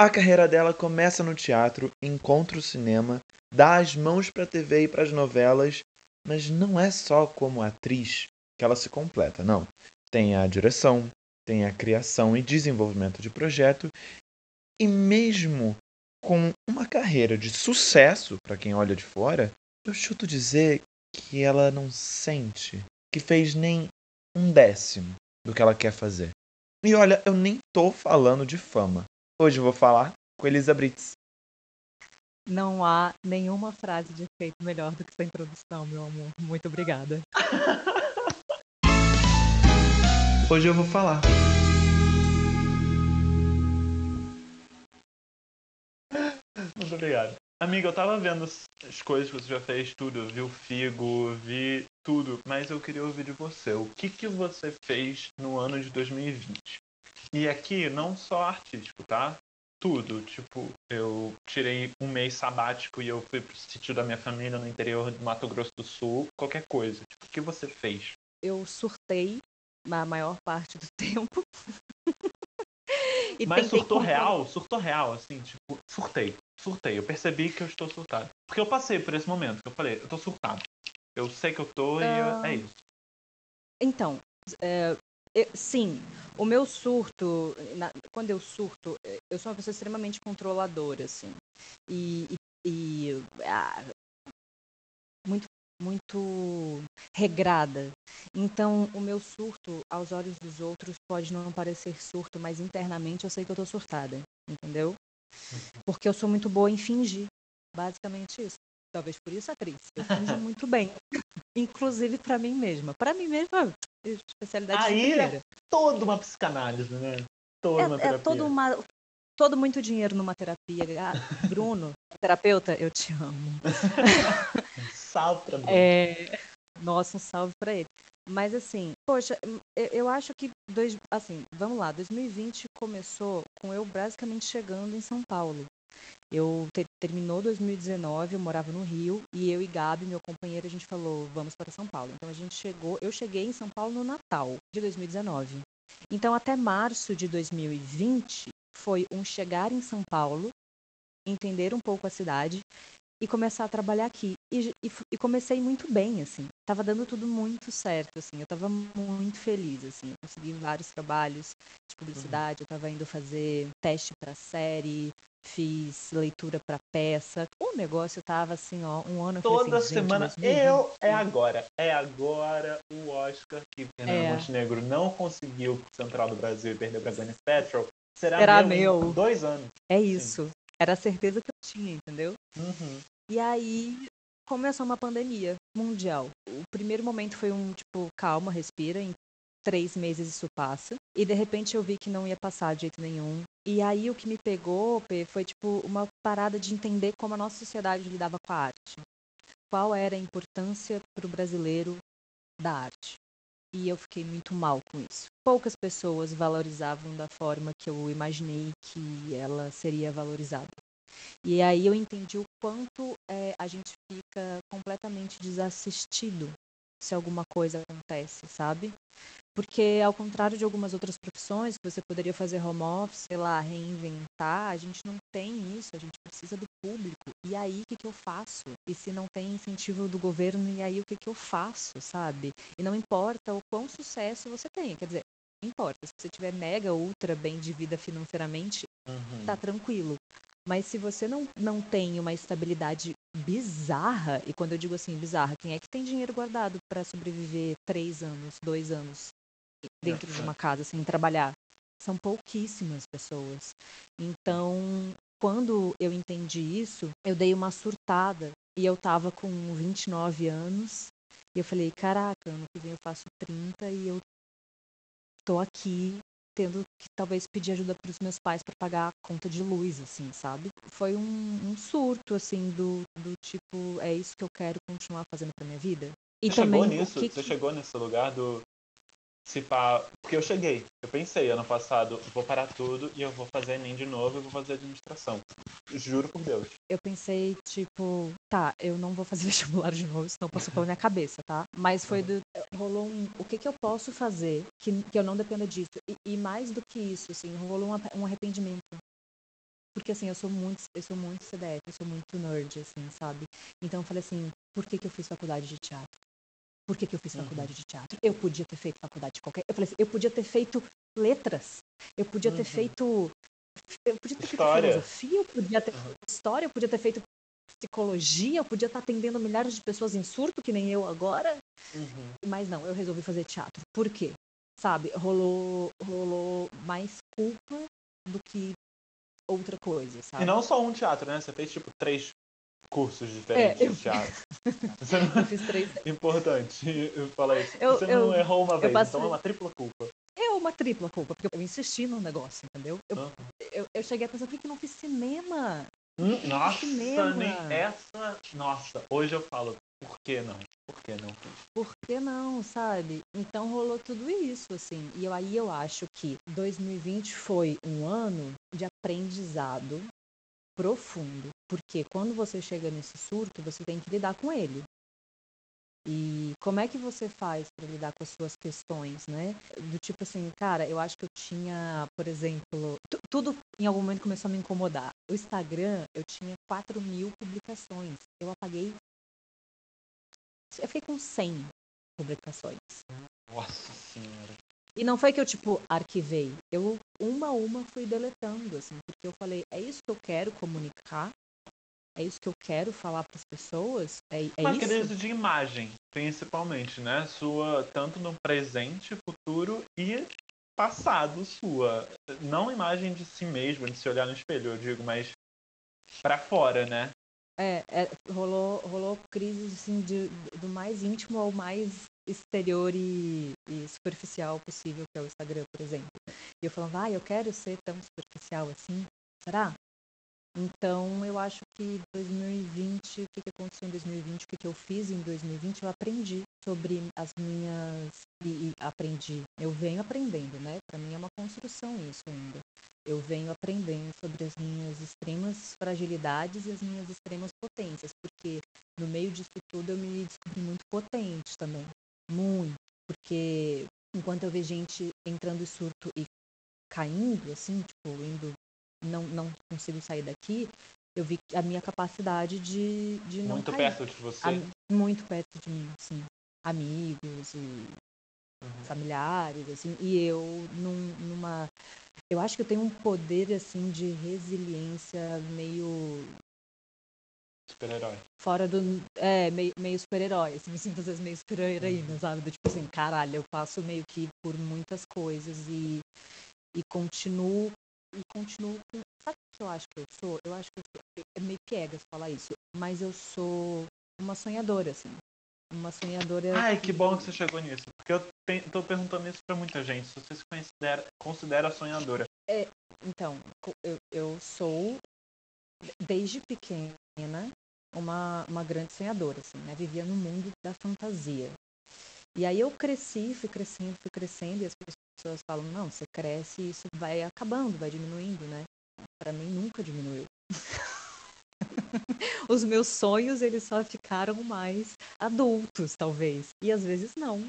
A carreira dela começa no teatro, encontra o cinema, dá as mãos para a TV e para as novelas, mas não é só como atriz que ela se completa, não. Tem a direção, tem a criação e desenvolvimento de projeto, e mesmo com uma carreira de sucesso para quem olha de fora, eu chuto dizer que ela não sente que fez nem um décimo do que ela quer fazer. E olha, eu nem tô falando de fama. Hoje eu vou falar com Elisa Brits. Não há nenhuma frase de efeito melhor do que essa introdução, meu amor. Muito obrigada. Hoje eu vou falar. Muito obrigado. Amiga, eu tava vendo as coisas que você já fez, tudo. Eu vi o Figo, vi tudo. Mas eu queria ouvir de você. O que, que você fez no ano de 2020? E aqui, não só artístico, tá? Tudo. Tipo, eu tirei um mês sabático e eu fui pro sítio da minha família no interior do Mato Grosso do Sul. Qualquer coisa. Tipo, o que você fez? Eu surtei na maior parte do tempo. e Mas surtou real? Surtou real, assim, tipo, surtei. Surtei. Eu percebi que eu estou surtado. Porque eu passei por esse momento que eu falei, eu tô surtado. Eu sei que eu tô e uh... é isso. Então, é, sim, o meu surto, na, quando eu surto, eu sou uma pessoa extremamente controladora, assim. E, e, e ah, muito muito regrada. Então, o meu surto aos olhos dos outros pode não parecer surto, mas internamente eu sei que eu tô surtada, entendeu? Uhum. Porque eu sou muito boa em fingir, basicamente isso. Talvez por isso atriz. Eu finjo muito bem, inclusive para mim mesma. Para mim mesma, especialidade Aí é toda uma psicanálise, né? Toda é, uma terapia. É todo uma todo muito dinheiro numa terapia. Ah, Bruno, terapeuta, eu te amo. salve pra Bruno. É... Nossa, um salve para ele. Mas assim, poxa, eu acho que dois, assim, vamos lá, 2020 começou com eu basicamente chegando em São Paulo. Eu ter, terminou 2019, eu morava no Rio e eu e Gabi, meu companheiro, a gente falou, vamos para São Paulo. Então a gente chegou, eu cheguei em São Paulo no Natal de 2019. Então até março de 2020 foi um chegar em São Paulo, entender um pouco a cidade e começar a trabalhar aqui. E, e, e, comecei muito bem, assim. Tava dando tudo muito certo, assim. Eu tava muito feliz, assim. Eu consegui vários trabalhos de publicidade. Uhum. Eu tava indo fazer teste para série, fiz leitura para peça. O negócio tava assim, ó, um ano. Toda assim, semana. Eu é agora, é agora o Oscar que Fernando é. Montenegro não conseguiu Central do Brasil e perdeu para Gwyneth Petrol. Será, Será meu, meu. dois anos. É isso. Sim. Era a certeza que eu tinha, entendeu? Uhum. E aí começou uma pandemia mundial. O primeiro momento foi um tipo, calma, respira, em três meses isso passa. E de repente eu vi que não ia passar de jeito nenhum. E aí o que me pegou, foi tipo uma parada de entender como a nossa sociedade lidava com a arte. Qual era a importância para o brasileiro da arte. E eu fiquei muito mal com isso. Poucas pessoas valorizavam da forma que eu imaginei que ela seria valorizada. E aí eu entendi o quanto é, a gente fica completamente desassistido se alguma coisa acontece, sabe? Porque, ao contrário de algumas outras profissões que você poderia fazer home office, sei lá, reinventar, a gente não tem isso, a gente precisa do público. E aí, o que, que eu faço? E se não tem incentivo do governo, e aí o que, que eu faço, sabe? E não importa o quão sucesso você tem, quer dizer, importa, se você tiver mega, ultra bem de vida financeiramente, uhum. tá tranquilo. Mas se você não, não tem uma estabilidade bizarra, e quando eu digo assim, bizarra, quem é que tem dinheiro guardado para sobreviver três anos, dois anos dentro de uma casa sem trabalhar? São pouquíssimas pessoas. Então, quando eu entendi isso, eu dei uma surtada. E eu tava com 29 anos. E eu falei, caraca, ano que vem eu faço 30 e eu tô aqui tendo que talvez pedir ajuda para os meus pais para pagar a conta de luz, assim, sabe? Foi um, um, surto, assim, do, do tipo, é isso que eu quero continuar fazendo para minha vida. E Você também, chegou nisso? Que... Você chegou nesse lugar do se pá, porque eu cheguei, eu pensei ano passado, vou parar tudo e eu vou fazer Enem de novo, eu vou fazer administração. Juro por Deus. Eu pensei, tipo, tá, eu não vou fazer vestibular de novo, senão passou pela minha cabeça, tá? Mas foi do. Rolou um. O que, que eu posso fazer que, que eu não dependa disso? E, e mais do que isso, assim, rolou um, um arrependimento. Porque assim, eu sou muito, eu sou muito CDF, eu sou muito nerd, assim, sabe? Então eu falei assim, por que, que eu fiz faculdade de teatro? Por que, que eu fiz Uhum. faculdade de teatro? Eu podia ter feito faculdade de qualquer. Eu falei assim, eu podia ter feito letras, eu podia ter Uhum. feito. Eu podia ter História. feito filosofia, eu podia ter Uhum. história, eu podia ter feito psicologia, eu podia estar atendendo milhares de pessoas em surto, que nem eu agora. Uhum. Mas não, eu resolvi fazer teatro. Por quê? Sabe, rolou, rolou mais culpa do que outra coisa, sabe? E não só um teatro, né? Você fez tipo três cursos diferentes É, eu- de teatro. Eu fiz três. Importante eu falar isso. Eu- Você eu- não errou uma vez, passei- então é uma tripla culpa. É uma tripla culpa, porque eu insisti no negócio, entendeu? Eu, eu, eu cheguei a pensar, por que que não fiz cinema? Hum, Nossa, cinema. nem essa. Nossa, hoje eu falo, por que não? Por que não? Por que não, sabe? Então rolou tudo isso, assim. E eu, aí eu acho que 2020 foi um ano de aprendizado profundo. Porque quando você chega nesse surto, você tem que lidar com ele. E como é que você faz para lidar com as suas questões, né? Do tipo assim, cara, eu acho que eu tinha, por exemplo, tu- tudo em algum momento começou a me incomodar. O Instagram, eu tinha 4 mil publicações. Eu apaguei. Eu fiquei com 100 publicações. Nossa senhora. E não foi que eu, tipo, arquivei. Eu, uma a uma, fui deletando, assim, porque eu falei, é isso que eu quero comunicar? É isso que eu quero falar para as pessoas? É, é Uma isso? crise de imagem, principalmente, né? Sua, tanto no presente, futuro e passado sua. Não imagem de si mesma, de se olhar no espelho, eu digo, mas pra fora, né? É, é, rolou, rolou crise, assim, de, do mais íntimo ao mais exterior e, e superficial possível, que é o Instagram, por exemplo. E eu falava, ah, eu quero ser tão superficial assim? Será? Então, eu acho que 2020, o que, que aconteceu em 2020, o que, que eu fiz em 2020, eu aprendi sobre as minhas. E, e aprendi. Eu venho aprendendo, né? Para mim é uma construção isso ainda. Eu venho aprendendo sobre as minhas extremas fragilidades e as minhas extremas potências, porque no meio disso tudo eu me descobri muito potente também. Muito. Porque enquanto eu vejo gente entrando em surto e caindo, assim, tipo, indo não, não consigo sair daqui, eu vi a minha capacidade de, de não Muito cair. perto de você. Am- muito perto de mim, sim. Amigos e Uhum. familiares, assim, e eu num- numa. Eu acho que eu tenho um poder, assim, de resiliência meio Super-herói. fora do. É, meio, meio super-herói, assim, me sinto às vezes meio super-heroína, Uhum. sabe? Do tipo assim, caralho, eu passo meio que por muitas coisas e, e continuo. E continuo com. Sabe o que eu acho que eu sou? Eu acho que eu sou. É meio piegas falar isso, mas eu sou uma sonhadora, assim. Uma sonhadora. Ai, que bom que você chegou nisso. Porque eu te- tô perguntando isso pra muita gente. Se você se considera, considera sonhadora. Então, co- eu, eu sou, desde pequena, uma, uma grande sonhadora, assim, né? Vivia no mundo da fantasia. E aí eu cresci, fui crescendo, fui crescendo, e as pessoas falam, não, você cresce e isso vai acabando, vai diminuindo, né? Para mim nunca diminuiu. Os meus sonhos, eles só ficaram mais adultos, talvez. E às vezes não.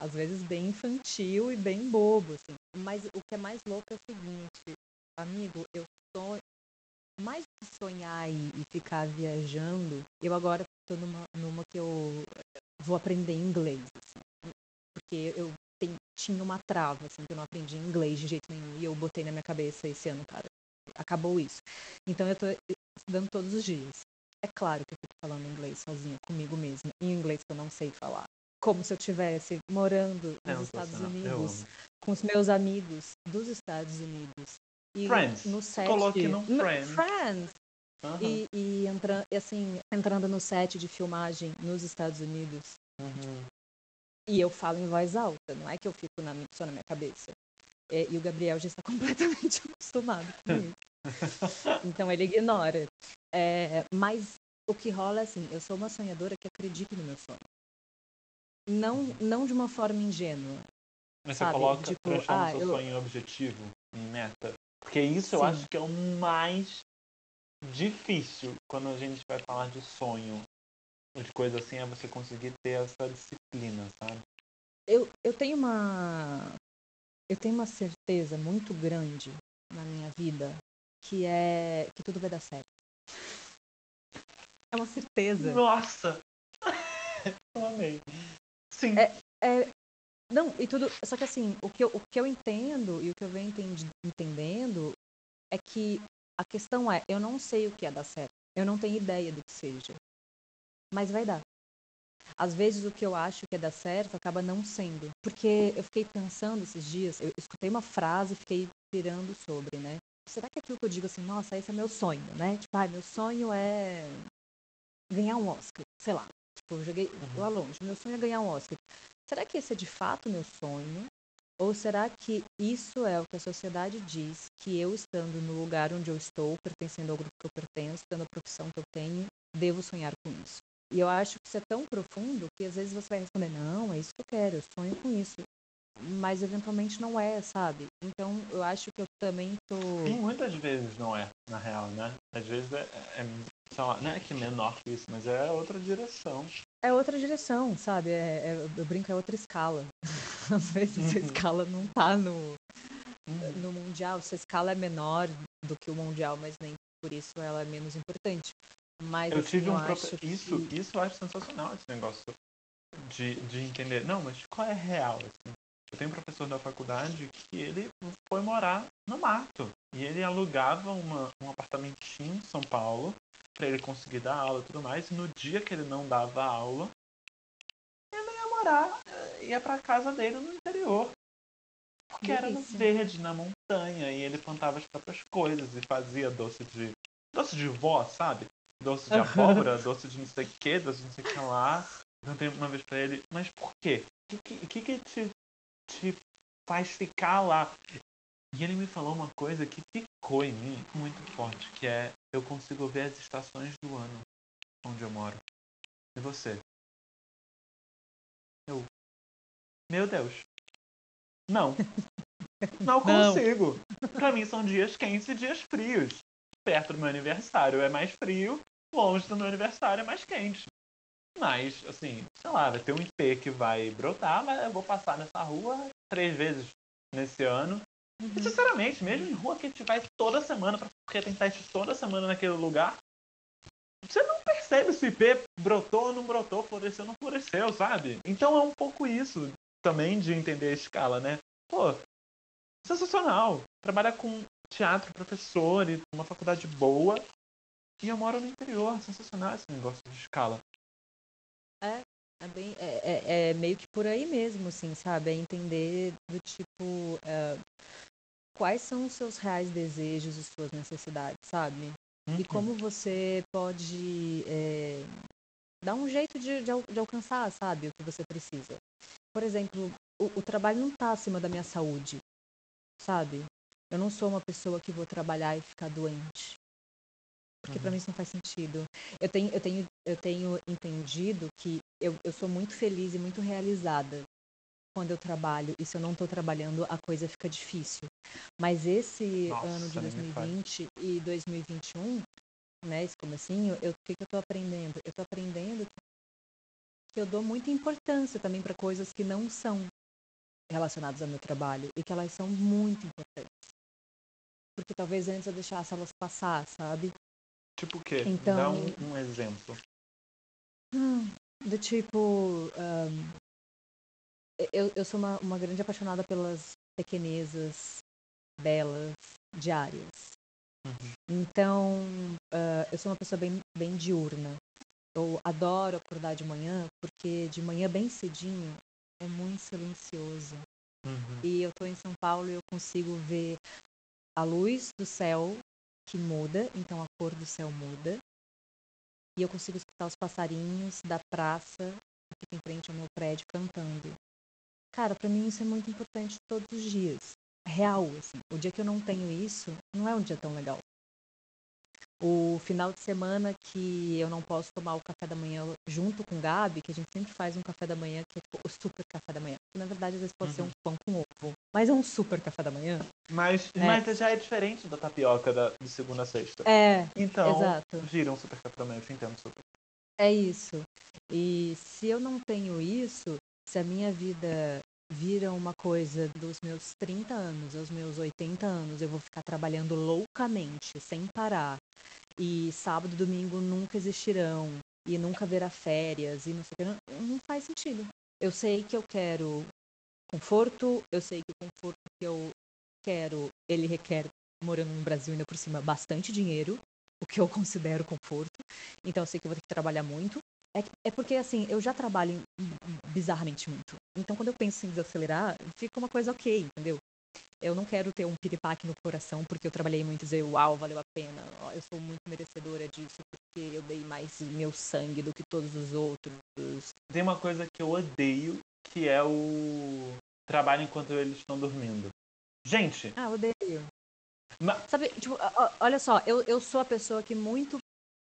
Às vezes bem infantil e bem bobo, assim. Mas o que é mais louco é o seguinte, amigo, eu sonho. Mais que sonhar e, e ficar viajando, eu agora tô numa, numa que eu vou aprender inglês. assim. porque eu tem- tinha uma trava, assim, que eu não aprendi inglês de jeito nenhum. E eu botei na minha cabeça esse ano, cara. Acabou isso. Então eu tô estudando todos os dias. É claro que eu fico falando inglês sozinha, comigo mesma, em inglês que eu não sei falar. Como se eu estivesse morando É nos um Estados. Eu Unidos, com os meus amigos dos Estados Unidos. E Friends. no set Coloque num Friends. Friends. Aham. E, e entra, assim, entrando no set de filmagem nos Estados Unidos. Uhum. E eu falo em voz alta, não é que eu fico na, só na minha cabeça. É, e o Gabriel já está completamente acostumado com isso. Então ele ignora. É, mas o que rola é assim, eu sou uma sonhadora que acredita no meu sonho. Não, não de uma forma ingênua. Mas Sabe, você coloca, tipo, transforma ah, seu eu- sonho em objetivo, em meta. Porque isso eu Sim. acho que é o mais difícil quando a gente vai falar de sonho. ou De coisa assim, é você conseguir ter essa disciplina, sabe? Eu, eu tenho uma. Eu tenho uma certeza muito grande na minha vida que é que tudo vai dar certo. É uma certeza. Nossa! eu amei. Sim. É, é, não, e tudo. Só que assim, o que eu, o que eu entendo e o que eu venho entendi, entendendo é que a questão é, eu não sei o que é dar certo. Eu não tenho ideia do que seja. Mas vai dar. Às vezes o que eu acho que é dar certo acaba não sendo. Porque eu fiquei pensando esses dias, eu escutei uma frase e fiquei pirando sobre, né? Será que aquilo que eu digo assim, nossa, esse é meu sonho, né? Tipo, ah, meu sonho é ganhar um Oscar, sei lá. Tipo, eu joguei uhum. lá longe, meu sonho é ganhar um Oscar. Será que esse é de fato meu sonho? Ou será que isso é o que a sociedade diz, que eu estando no lugar onde eu estou, pertencendo ao grupo que eu pertenço, tendo a profissão que eu tenho, devo sonhar com isso? E eu acho que isso é tão profundo que às vezes você vai responder, não, é isso que eu quero, eu sonho com isso. Mas eventualmente não é, sabe? Então eu acho que eu também tô. E muitas vezes não é, na real, né? Às vezes é, é lá, não é que menor que isso, mas é outra direção. É outra direção, sabe? É, é, eu brinco, é outra escala. Às vezes uhum. a escala não tá no, uhum. no Mundial. Se a escala é menor do que o Mundial, mas nem por isso ela é menos importante. Mas eu assim, tive eu um que... isso, isso eu acho sensacional esse negócio de, de entender. Não, mas qual é real? Assim? Eu tenho um professor da faculdade que ele foi morar no mato. E ele alugava uma, um apartamentinho em São Paulo para ele conseguir dar aula e tudo mais. E no dia que ele não dava aula, ele ia morar, eh, ia para casa dele no interior. Porque era no verde, na montanha, e ele plantava as próprias coisas e fazia doce de. doce de vó, sabe? doce de abóbora, doce de não sei o que, doce de não sei o que lá. Perguntei uma vez pra ele, mas por quê? O que, que, que te, te faz ficar lá? E ele me falou uma coisa que ficou em mim muito forte, que é eu consigo ver as estações do ano onde eu moro. E você? Eu. Meu Deus. Não. Não consigo. Não. Pra mim são dias quentes e dias frios. Perto do meu aniversário é mais frio, longe do meu aniversário é mais quente. Mas, assim, sei lá, vai ter um IP que vai brotar, mas eu vou passar nessa rua três vezes nesse ano. Uhum. E, sinceramente, mesmo em rua que a gente vai toda semana, porque tem teste toda semana naquele lugar, você não percebe se o IP brotou ou não brotou, floresceu ou não floresceu, sabe? Então é um pouco isso também de entender a escala, né? Pô, sensacional. Trabalhar com teatro, professor e uma faculdade boa e eu moro no interior, sensacional esse negócio de escala. É, é, bem, é, é, é meio que por aí mesmo, assim, sabe? É entender do tipo. É, quais são os seus reais desejos e suas necessidades, sabe? Uhum. E como você pode é, dar um jeito de, de, de, alcançar, sabe, o que você precisa. Por exemplo, o, o trabalho não está acima da minha saúde, sabe? Eu não sou uma pessoa que vou trabalhar e ficar doente porque uhum. para mim isso não faz sentido. Eu tenho, eu tenho, eu tenho entendido que eu, eu sou muito feliz e muito realizada quando eu trabalho e se eu não estou trabalhando a coisa fica difícil. Mas esse Nossa, ano de 2020 e 2021, né, esse comecinho, eu, o que, que eu estou aprendendo? Eu estou aprendendo que eu dou muita importância também para coisas que não são relacionadas ao meu trabalho e que elas são muito importantes. Porque talvez antes eu deixasse elas passar, sabe? Tipo o quê? Então, Dá um, um exemplo. Hum, do tipo. Um, eu, eu sou uma, uma grande apaixonada pelas pequenezas belas diárias. Uhum. Então, uh, eu sou uma pessoa bem, bem diurna. Eu adoro acordar de manhã, porque de manhã bem cedinho é muito silencioso. Uhum. E eu estou em São Paulo e eu consigo ver a luz do céu que muda, então a cor do céu muda. E eu consigo escutar os passarinhos da praça que fica em frente ao meu prédio cantando. Cara, para mim isso é muito importante todos os dias. Real, assim. O dia que eu não tenho isso, não é um dia tão legal o final de semana que eu não posso tomar o café da manhã junto com o Gabi, que a gente sempre faz um café da manhã que é tipo, o super café da manhã. Que, na verdade, às vezes pode uhum. ser um pão com ovo. Mas é um super café da manhã. Mas, é. mas já é diferente da tapioca da, de segunda a sexta. É. Então, exato. vira um super café da manhã, eu entendo super. É isso. E se eu não tenho isso, se a minha vida vira uma coisa dos meus 30 anos aos meus 80 anos, eu vou ficar trabalhando loucamente, sem parar. E sábado e domingo nunca existirão. E nunca haverá férias. E não sei o que. Não, não faz sentido. Eu sei que eu quero conforto, eu sei que o conforto que eu quero, ele requer, morando no Brasil ainda por cima, bastante dinheiro, o que eu considero conforto. Então eu sei que eu vou ter que trabalhar muito. É, é porque, assim, eu já trabalho bizarramente muito. Então, quando eu penso em desacelerar, fica uma coisa ok, entendeu? Eu não quero ter um piripaque no coração porque eu trabalhei muito e dizer, uau, valeu a pena. Eu sou muito merecedora disso porque eu dei mais meu sangue do que todos os outros. Tem uma coisa que eu odeio, que é o trabalho enquanto eles estão dormindo. Gente. Ah, odeio. Mas... Sabe, tipo, olha só, eu, eu sou a pessoa que muito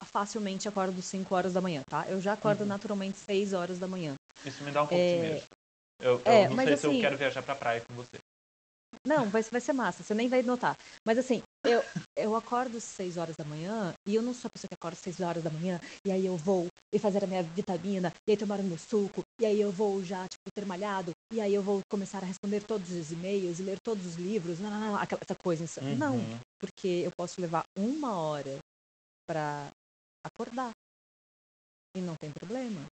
facilmente acordo 5 horas da manhã, tá? Eu já acordo uhum. naturalmente 6 horas da manhã. Isso me dá um pouco é... de medo. Eu, eu é, não sei assim, se eu assim quero viajar pra praia com você. Não, vai, vai ser massa, você nem vai notar. Mas assim, eu, eu acordo às 6 horas da manhã e eu não sou a pessoa que acorda às 6 horas da manhã e aí eu vou e fazer a minha vitamina e aí tomar o meu suco e aí eu vou já, tipo, ter malhado e aí eu vou começar a responder todos os e-mails e ler todos os livros, não, não, não, aquela essa coisa. Uhum. Não, porque eu posso levar uma hora para acordar e não tem problema.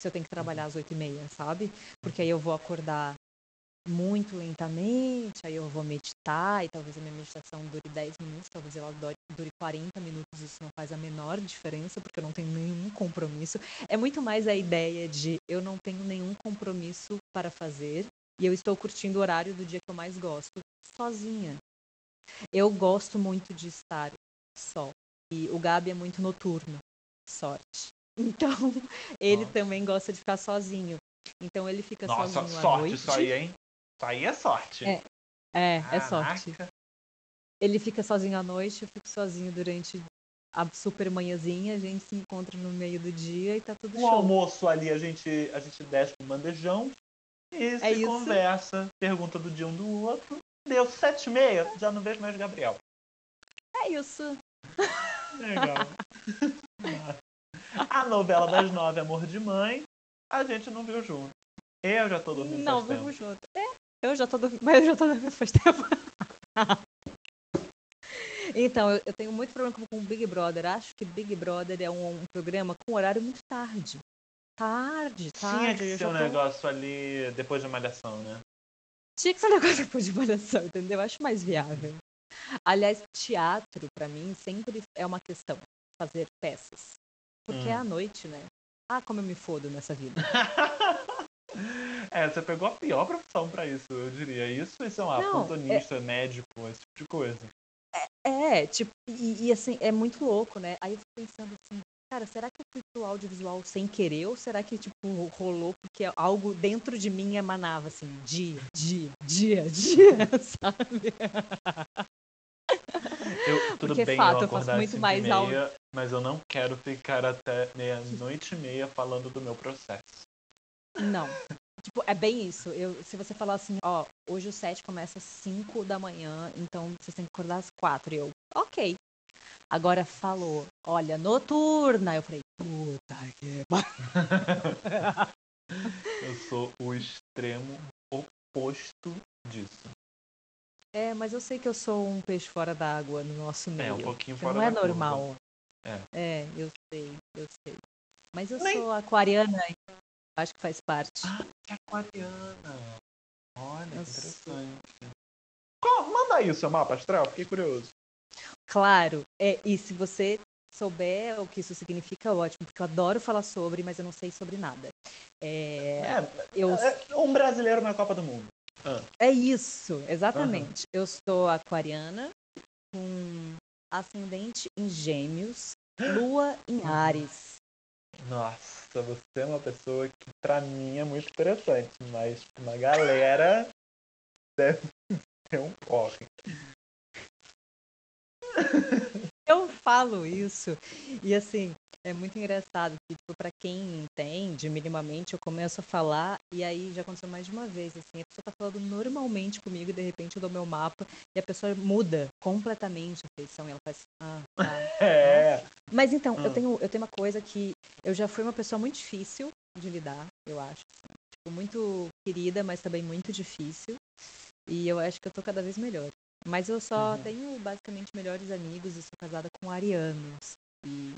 Se eu tenho que trabalhar às oito e meia, sabe? Porque aí eu vou acordar muito lentamente, aí eu vou meditar e talvez a minha meditação dure 10 minutos, talvez ela dure 40 minutos, isso não faz a menor diferença, porque eu não tenho nenhum compromisso. É muito mais a ideia de eu não tenho nenhum compromisso para fazer e eu estou curtindo o horário do dia que eu mais gosto, sozinha. Eu gosto muito de estar só. E o Gabi é muito noturno, sorte. Então, ele Nossa. também gosta de ficar sozinho. Então ele fica Nossa, sozinho sorte à noite. isso aí, hein? Isso aí é sorte. É, é, é sorte. Ele fica sozinho à noite, eu fico sozinho durante a super manhãzinha, a gente se encontra no meio do dia e tá tudo o show. O almoço ali a gente, a gente desce pro bandejão e é se isso. conversa, pergunta do dia um do outro. Deu sete e meia, já não vejo mais Gabriel. É isso. Legal. a novela das nove, Amor de Mãe, a gente não viu junto. Eu já tô dormindo Não vimos junto. É, eu já tô dormindo, mas eu já tô dormindo faz tempo. então, eu, eu, tenho muito problema com o Big Brother. Acho que Big Brother é um, um programa com horário muito tarde. Tarde, tarde. Tinha que ser um tô... negócio ali depois de malhação, né? Tinha que ser um negócio depois de malhação, entendeu? Acho mais viável. Aliás, teatro, para mim, sempre é uma questão. Fazer peças. Porque hum. é à noite, né? Ah, como eu me fodo nessa vida. É, você pegou a pior profissão para isso, eu diria. Isso e, sei lá, Não, plantonista, é... médico, esse tipo de coisa. É, é tipo, e, e, assim, é muito louco, né? Aí eu fico pensando assim, cara, será que eu fui pro audiovisual sem querer? Ou será que, tipo, rolou porque algo dentro de mim emanava, assim, dia, dia, dia, dia, sabe? Eu, tudo porque, bem fato, eu, eu faço muito mais meia, áudio. Mas eu não quero ficar até meia-noite e meia falando do meu processo. Não. Tipo, é bem isso. Eu, se você falar assim, ó, hoje o set começa às 5 da manhã, então vocês têm que acordar às 4. E eu, ok. Agora falou, olha, noturna. Eu falei, puta que Eu sou o extremo oposto disso. É, mas eu sei que eu sou um peixe fora d'água no nosso meio. É, um pouquinho fora Não é normal. É. é, eu sei, eu sei. Mas eu Nem... sou aquariana, Acho que faz parte. Ah, que aquariana. Olha, interessante. Qual, manda aí o seu mapa astral, fiquei curioso. Claro, é, e se você souber o que isso significa, ótimo, porque eu adoro falar sobre, mas eu não sei sobre nada. É, é, eu... é um brasileiro na Copa do Mundo. Ah. É isso, exatamente. Uhum. Eu sou aquariana, com ascendente em gêmeos, lua em Ares. Nossa, você é uma pessoa que pra mim é muito interessante, mas uma galera deve ter um corre. Eu falo isso e assim, é muito engraçado que, tipo, pra quem entende minimamente, eu começo a falar e aí já aconteceu mais de uma vez, assim, a pessoa tá falando normalmente comigo e de repente eu dou meu mapa e a pessoa muda completamente a feição e ela faz, ah, tá. É. Mas então, eu, hum. tenho, eu tenho uma coisa que eu já fui uma pessoa muito difícil de lidar, eu acho. tipo, muito querida, mas também muito difícil. E eu acho que eu tô cada vez melhor. Mas eu só Uhum. tenho basicamente melhores amigos e sou casada com arianos. E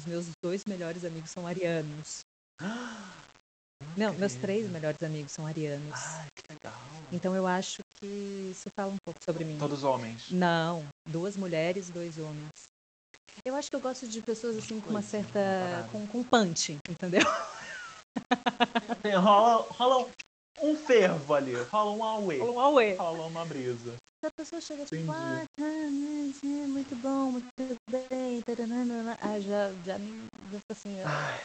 os meus dois melhores amigos são arianos. Não, meus três melhores amigos são arianos. Ai, que legal. Então eu acho que isso fala um pouco sobre mim. Todos homens. Não, duas mulheres, dois homens. Eu acho que eu gosto de pessoas assim com uma certa. com, com punch, entendeu? Rola, rola um fervo ali, rola um away, Um auê. rola uma brisa. Se a pessoa chega tipo, Entendi. ah, tá, né, muito bom, muito bem, taranana. ah, já, já me. Já fica assim. Ai.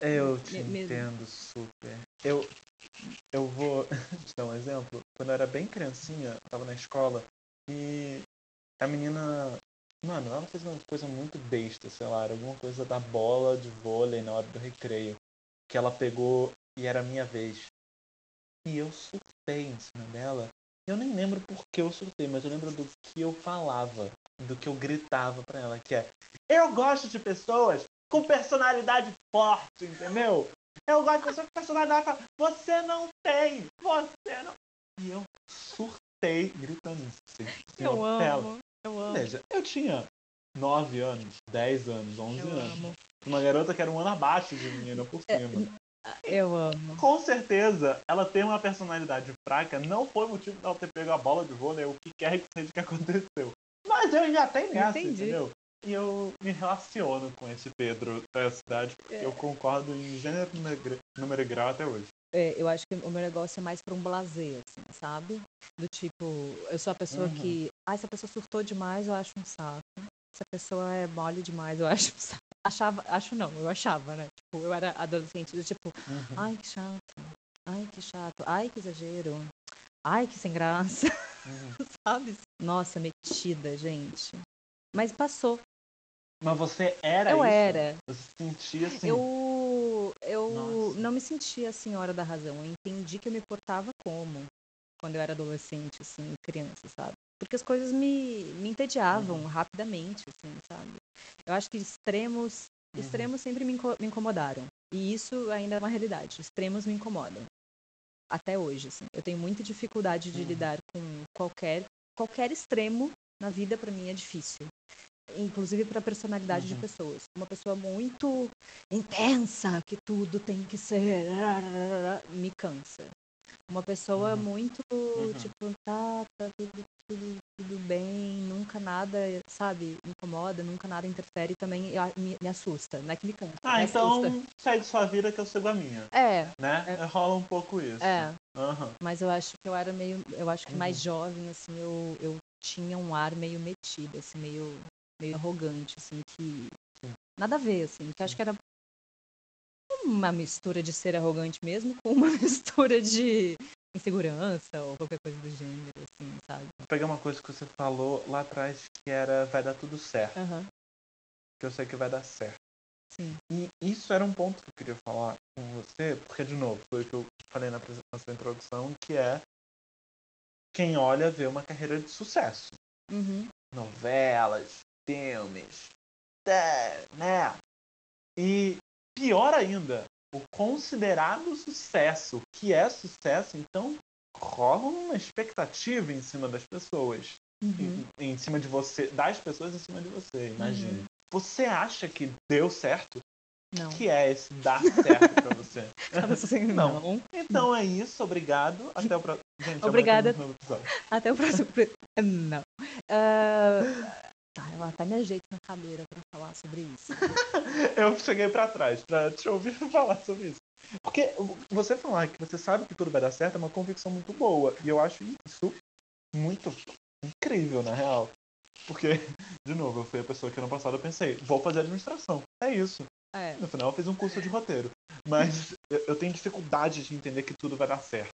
Eu te Me- me- entendo super. Eu, eu vou te dar um exemplo. Quando eu era bem criancinha, eu tava na escola e a menina. Mano, ela fez uma coisa muito besta, sei lá, era alguma coisa da bola de vôlei na hora do recreio. Que ela pegou e era a minha vez. E eu surtei em cima dela. Eu nem lembro por que eu surtei, mas eu lembro do que eu falava, do que eu gritava pra ela, que é Eu gosto de pessoas com personalidade forte, entendeu? Eu gosto de pessoas com personalidade forte. Você não tem! Você não. E eu surtei gritando isso. Assim, Eu dela. amo, eu amo. Veja, eu tinha 9 anos, 10 anos, 11 Eu anos. amo. Uma garota que era um ano abaixo de mim, ainda por É, cima. Eu amo. Com certeza, ela tem uma personalidade fraca. Não foi motivo dela ter pego a bola de vôlei, o que quer que seja que aconteceu. Mas eu ainda tenho Entendi. entendeu? E eu me relaciono com esse Pedro da cidade, porque É. eu concordo em gênero, número- número e grau até hoje. É, eu acho que o meu negócio é mais pra um blazer, assim, sabe? Do tipo, eu sou a pessoa Uhum. que. Ah, essa pessoa surtou demais, eu acho um saco. Se a pessoa é mole demais, eu acho um saco. Achava, acho não, eu achava, né? Tipo, eu era adolescente, do tipo, ai que chato, ai que chato, ai que exagero, ai que sem graça, Uhum. sabe? Nossa, metida, gente. Mas passou. Mas você era eu isso? era. Você se sentia assim? Eu, eu Nossa. não me sentia a senhora da razão. Eu entendi que eu me portava como quando eu era adolescente, assim, criança, sabe? Porque as coisas me, me entediavam Uhum. rapidamente, assim, sabe? Eu acho que extremos, Uhum. extremos sempre me, inco- me incomodaram. E isso ainda é uma realidade. Extremos me incomodam. Até hoje, assim. Eu tenho muita dificuldade de Uhum. lidar com qualquer, qualquer extremo na vida, pra mim, é difícil. Inclusive pra personalidade de Uhum. pessoas. Uma pessoa muito intensa, que tudo tem que ser. me cansa. Uma pessoa Uhum. muito, Uhum. tipo, tá, tá tudo, tudo, tudo bem, nunca nada, sabe, incomoda, nunca nada interfere também me, me assusta. Não é que me cansa. Ah, me então assusta. segue sua vida que eu sigo a minha, É, né? É. Rola um pouco isso. é. Aham. Mas eu acho que eu era meio. Eu acho que mais Uhum. jovem, assim, eu, eu tinha um ar meio metido, assim, meio, meio arrogante, assim, que. Nada a ver, assim, que eu acho que era uma mistura de ser arrogante mesmo com uma mistura de insegurança ou qualquer coisa do gênero, assim, sabe? Vou pegar uma coisa que você falou lá atrás que era vai dar tudo certo. Aham, Que eu sei que vai dar certo. sim. E isso era um ponto que eu queria falar com você, porque, de novo, foi o que eu falei na na sua introdução, que é quem olha vê uma carreira de sucesso. Uhum. Novelas, filmes, né? E pior ainda, o considerado sucesso, o que é sucesso, então rola uma expectativa em cima das pessoas. Uhum. Em, em cima de você, das pessoas em cima de você, imagine. Uhum. Você acha que deu certo? Não. O que é esse dar certo pra você? Assim, Não. não. Então é isso, obrigado. Até o próximo. Obrigada. Até o próximo. Não. Ah, tá, eu até me ajeito na cadeira pra falar sobre isso. Eu cheguei pra trás pra te ouvir falar sobre isso. Porque você falar que você sabe que tudo vai dar certo é uma convicção muito boa. E eu acho isso muito incrível, na real. Porque, de novo, eu fui a pessoa que ano passado eu pensei, vou fazer administração. É isso. É. No final eu fiz um curso de roteiro. Mas eu eu tenho dificuldade de entender que tudo vai dar certo.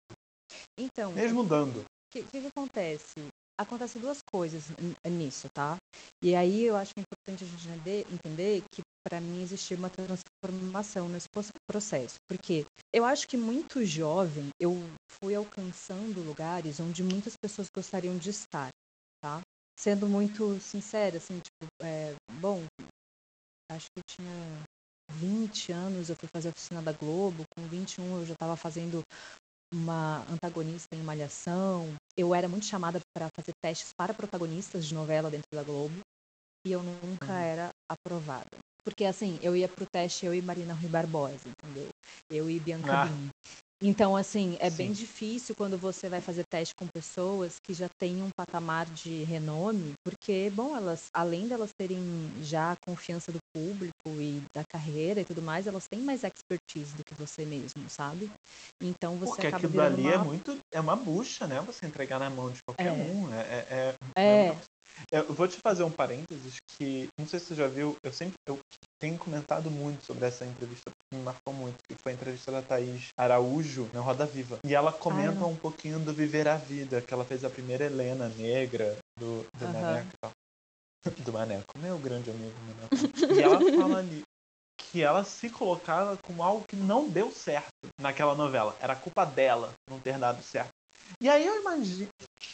Então, Mesmo dando. O que, que, que acontece? Acontecem duas coisas nisso, tá? E aí eu acho que é importante a gente entender, que para mim existia uma transformação nesse processo. Porque eu acho que muito jovem eu fui alcançando lugares onde muitas pessoas gostariam de estar, tá? Sendo muito sincera, assim, tipo, é, bom, acho que eu tinha 20 anos eu fui fazer a oficina da Globo, com 21 eu já estava fazendo uma antagonista em Malhação. Eu era muito chamada para fazer testes para protagonistas de novela dentro da Globo e eu nunca uhum. era aprovada. Porque assim, eu ia pro teste, eu e Marina Rui Barbosa, entendeu? Eu e Bianca ah. Então, assim, é Sim. bem difícil quando você vai fazer teste com pessoas que já têm um patamar de renome, porque, bom, elas, além delas terem já a confiança do público e da carreira e tudo mais, elas têm mais expertise do que você mesmo, sabe? Então você porque acaba aquilo ali é uma... é muito. É uma bucha, né? Você entregar na mão de qualquer é. um. É, é, é, é, é eu vou te fazer um parênteses que, não sei se você já viu, eu sempre eu tenho comentado muito sobre essa entrevista, me marcou muito, que foi a entrevista da Thaís Araújo na Roda Viva. E ela comenta um pouquinho do Viver a Vida, que ela fez a primeira Helena negra do, do uhum. Maneco. Do Maneco, meu grande amigo Maneco. E ela fala ali que ela se colocava como algo que não deu certo naquela novela. Era culpa dela não ter dado certo. E aí eu imagino.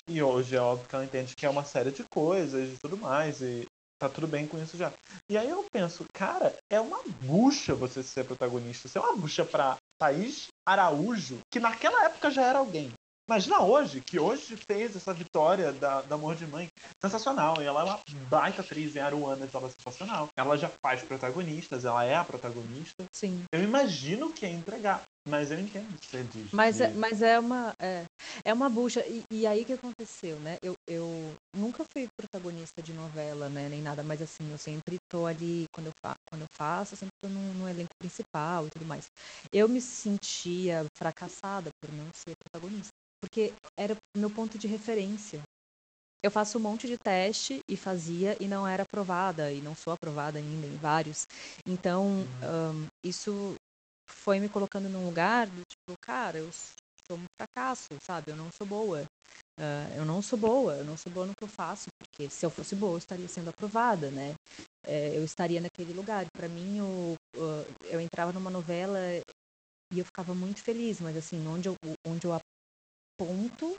E hoje é óbvio que ela entende que é uma série de coisas e tudo mais. E tá tudo bem com isso já. E aí eu penso, cara, é uma bucha você ser protagonista. Você é uma bucha pra Thaís Araújo, que naquela época já era alguém. Imagina hoje, que hoje fez essa vitória da, da Amor de Mãe. Sensacional. E ela é uma baita atriz em Aruana, ela é sensacional. Ela já faz protagonistas, ela é a protagonista. Sim. Eu imagino que é entregar. Mas eu entendo você diz. Mas, é, mas é uma é, é uma bucha. E, e, aí que aconteceu, né? Eu, eu nunca fui protagonista de novela, né? Nem nada, mas assim, eu sempre tô ali, quando eu, fa quando eu faço, eu sempre tô no, no elenco principal e tudo mais. Eu me sentia fracassada por não ser protagonista porque era meu ponto de referência. Eu faço um monte de teste e fazia e não era aprovada, e não sou aprovada ainda em vários. Então, um, isso foi me colocando num lugar do tipo, cara, eu sou um fracasso, sabe? Eu não sou boa. Uh, eu não sou boa, eu não sou boa no que eu faço, porque se eu fosse boa, eu estaria sendo aprovada, né? É, eu estaria naquele lugar. Para mim, eu, eu entrava numa novela e eu ficava muito feliz, mas assim, onde eu, onde eu ponto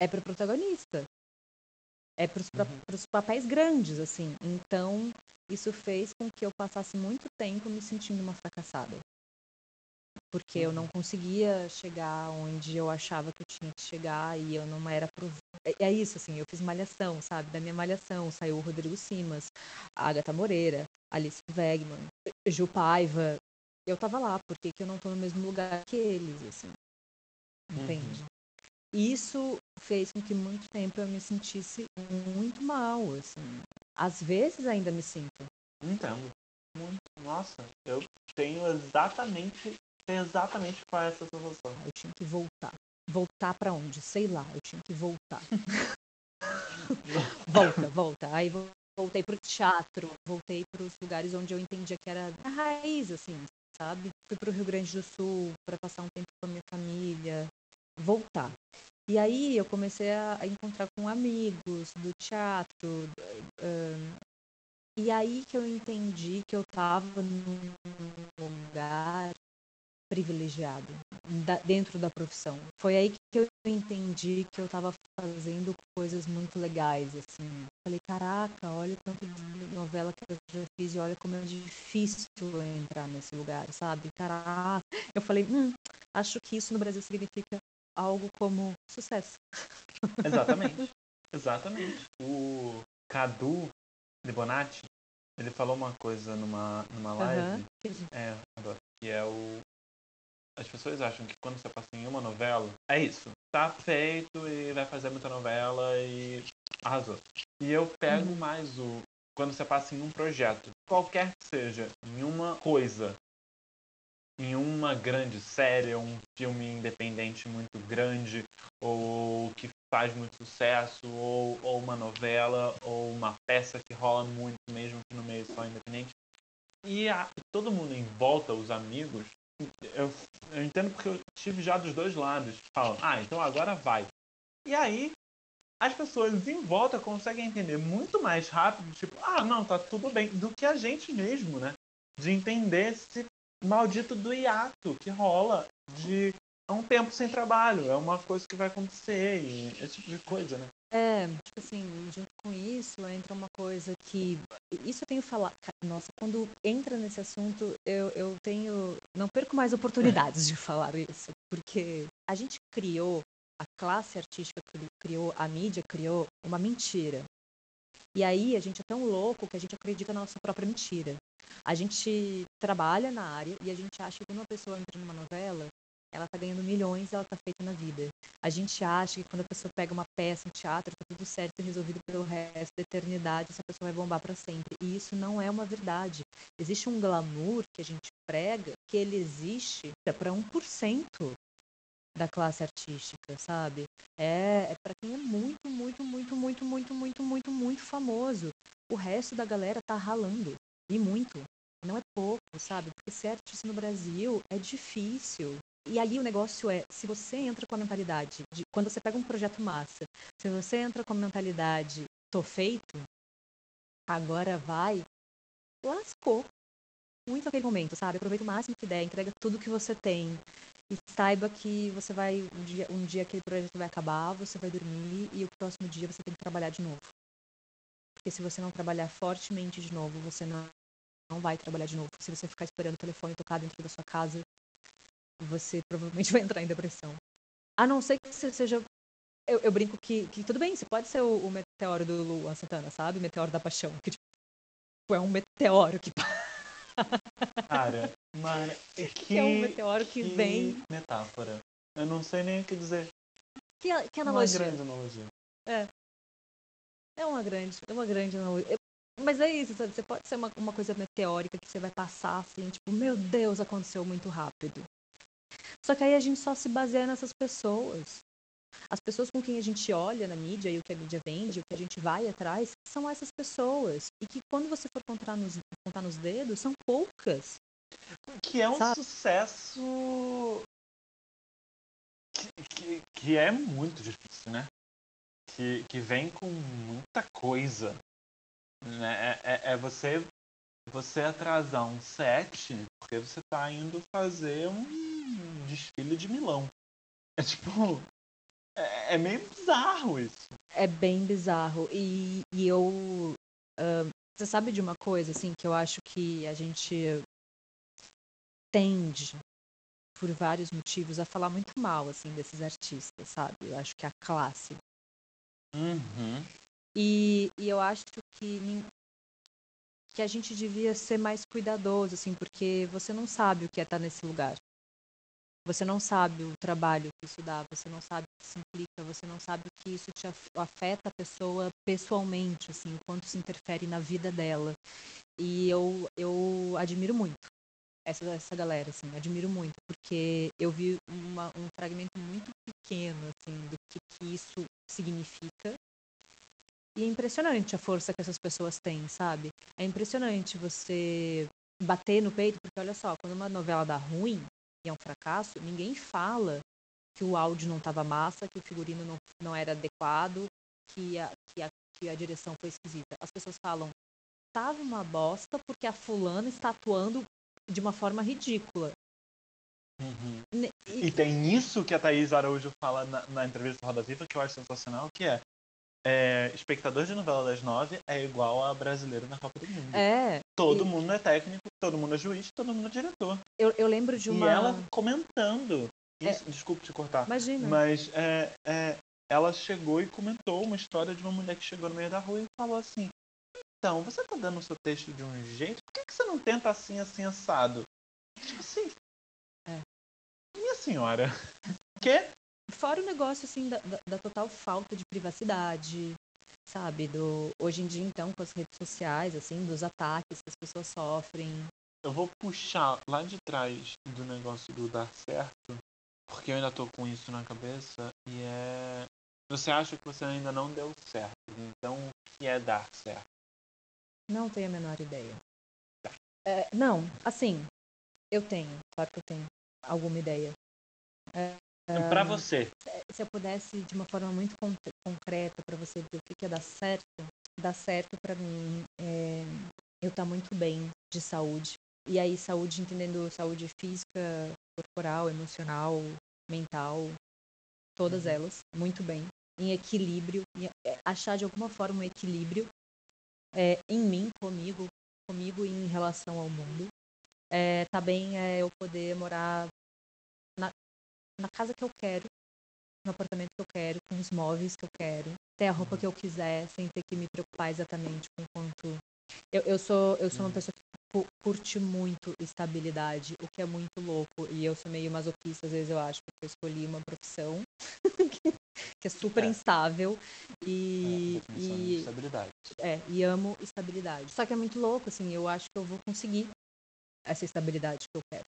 é para o protagonista. É para os uhum. papéis grandes, assim. Então, isso fez com que eu passasse muito tempo me sentindo uma fracassada. Porque eu não uhum. conseguia chegar onde eu achava que eu tinha que chegar e eu não era pro... É, é isso, assim, eu fiz malhação, sabe? Da minha malhação saiu o Rodrigo Simas, a Agatha Moreira, Alice Wegman, Ju Paiva. Eu tava lá, por que, que eu não tô no mesmo lugar que eles, assim? Entende? Uhum isso fez com que muito tempo eu me sentisse muito mal, assim. Às vezes ainda me sinto. Entendo. Muito. Nossa, eu tenho exatamente, exatamente qual é essa sensação. Eu tinha que voltar. Voltar para onde? Sei lá, eu tinha que voltar. volta, volta. Aí voltei pro teatro, voltei para os lugares onde eu entendia que era a raiz, assim, sabe? Fui pro Rio Grande do Sul para passar um tempo com a minha família, voltar. E aí eu comecei a, a encontrar com amigos do teatro. Um, e aí que eu entendi que eu estava num lugar privilegiado da, dentro da profissão. Foi aí que eu entendi que eu estava fazendo coisas muito legais, assim. Falei, caraca, olha o tanto de novela que eu já fiz e olha como é difícil entrar nesse lugar, sabe? Caraca. Eu falei, hum, acho que isso no Brasil significa algo como sucesso. Exatamente. Exatamente. O Cadu de Bonatti, ele falou uma coisa numa, numa live. Uhum. É, que é o. As pessoas acham que quando você passa em uma novela, é isso. Tá feito e vai fazer muita novela e arrasou. E eu pego uhum. mais o. Quando você passa em um projeto, qualquer que seja, em uma coisa em uma grande série, um filme independente muito grande, ou que faz muito sucesso, ou, ou uma novela, ou uma peça que rola muito, mesmo que no meio só independente. E a, todo mundo em volta, os amigos, eu, eu entendo porque eu tive já dos dois lados, falam, ah, então agora vai. E aí, as pessoas em volta conseguem entender muito mais rápido, tipo, ah, não, tá tudo bem, do que a gente mesmo, né? De entender se maldito do hiato que rola de um tempo sem trabalho. É uma coisa que vai acontecer e esse tipo de coisa, né? É, tipo assim, junto com isso entra uma coisa que. Isso eu tenho falado. Nossa, quando entra nesse assunto, eu, eu tenho. Não perco mais oportunidades de falar isso. Porque a gente criou, a classe artística criou, a mídia criou uma mentira. E aí a gente é tão louco que a gente acredita na nossa própria mentira. A gente trabalha na área e a gente acha que quando uma pessoa entra numa novela, ela tá ganhando milhões, ela tá feita na vida. A gente acha que quando a pessoa pega uma peça, um teatro, tá tudo certo e resolvido pelo resto da eternidade, essa pessoa vai bombar para sempre. E isso não é uma verdade. Existe um glamour que a gente prega, que ele existe para 1% da classe artística, sabe? É, é para quem é muito, muito, muito, muito, muito, muito, muito, muito famoso. O resto da galera tá ralando. E muito. Não é pouco, sabe? Porque ser artista no Brasil é difícil. E ali o negócio é, se você entra com a mentalidade de quando você pega um projeto massa, se você entra com a mentalidade tô feito, agora vai, lascou. Muito aquele momento, sabe? Aproveita o máximo que der, entrega tudo que você tem. E saiba que você vai, um dia, um dia aquele projeto vai acabar, você vai dormir e o próximo dia você tem que trabalhar de novo. Porque se você não trabalhar fortemente de novo, você não, não vai trabalhar de novo. Se você ficar esperando o telefone tocar dentro da sua casa, você provavelmente vai entrar em depressão. A não ser que você seja. Eu, eu brinco que, que, tudo bem, você pode ser o, o meteoro do Luan Santana, sabe? O meteoro da paixão. Que tipo, é um meteoro que. Cara, mano, é que, é um meteoro que, que, vem. Metáfora. Eu não sei nem o que dizer. Que, que analogia. Uma grande analogia. É. É uma grande, é uma grande analogia. Mas é isso, sabe? Você pode ser uma, uma coisa meteórica que você vai passar assim, tipo, meu Deus, aconteceu muito rápido. Só que aí a gente só se baseia nessas pessoas. As pessoas com quem a gente olha na mídia e o que a mídia vende, o que a gente vai atrás, são essas pessoas. E que quando você for contar nos, contar nos dedos, são poucas. Que é um sabe? sucesso que, que, que, é muito difícil, né? Que, que vem com muita coisa. Né? É, é, é você, você atrasar um set porque você está indo fazer um desfile de Milão. É tipo. É, é meio bizarro isso. É bem bizarro. E, e eu. Uh, você sabe de uma coisa, assim, que eu acho que a gente tende, por vários motivos, a falar muito mal, assim, desses artistas, sabe? Eu acho que é a classe. Uhum. E, e eu acho que que a gente devia ser mais cuidadoso, assim, porque você não sabe o que é estar nesse lugar. Você não sabe o trabalho que isso dá, você não sabe o que isso implica, você não sabe que isso te afeta a pessoa pessoalmente, assim, o quanto isso interfere na vida dela. E eu, eu admiro muito essa, essa galera, assim, admiro muito, porque eu vi uma, um fragmento muito pequeno, assim, do que, que isso significa. E é impressionante a força que essas pessoas têm, sabe? É impressionante você bater no peito, porque olha só, quando uma novela dá ruim, é um fracasso, ninguém fala que o áudio não estava massa, que o figurino não, não era adequado, que a, que, a, que a direção foi esquisita. As pessoas falam, tava uma bosta porque a fulana está atuando de uma forma ridícula. Uhum. E, e, tem isso que a Thaís Araújo fala na, na entrevista Roda Viva, que eu acho sensacional, que é, é, espectador de novela das nove é igual a brasileiro na Copa do Mundo. É. Todo e... mundo é técnico, todo mundo é juiz, todo mundo é diretor. Eu, eu lembro de uma. E ela comentando. Isso, é... Desculpe te cortar. Imagina. Mas é, é, ela chegou e comentou uma história de uma mulher que chegou no meio da rua e falou assim: Então, você tá dando o seu texto de um jeito, por que, que você não tenta assim, assim, assado? Tipo assim. É. Minha senhora. que? Fora o negócio, assim, da, da, da total falta de privacidade, sabe? Do, hoje em dia, então, com as redes sociais, assim, dos ataques que as pessoas sofrem. Eu vou puxar lá de trás do negócio do dar certo, porque eu ainda tô com isso na cabeça, e é. Você acha que você ainda não deu certo, então o que é dar certo? Não tenho a menor ideia. Tá. É, não, assim, eu tenho, claro que eu tenho alguma ideia. É, para você. Se eu pudesse, de uma forma muito concreta, para você ver o que, que é dar certo, dar certo para mim é eu estar tá muito bem de saúde. E aí, saúde, entendendo saúde física, corporal, emocional, mental, todas uhum. elas, muito bem. em equilíbrio, em é, achar de alguma forma um equilíbrio é, em mim, comigo, comigo e em relação ao mundo. É, tá bem é eu poder morar na casa que eu quero, no apartamento que eu quero, com os móveis que eu quero, ter a roupa que eu quiser, sem ter que me preocupar exatamente com quanto. Eu, eu sou eu sou uma uhum. pessoa que curte muito estabilidade, o que é muito louco. E eu sou meio masoquista, às vezes eu acho, porque eu escolhi uma profissão que é super é. instável e, é, e estabilidade. É, e amo estabilidade. Só que é muito louco, assim, eu acho que eu vou conseguir essa estabilidade que eu quero.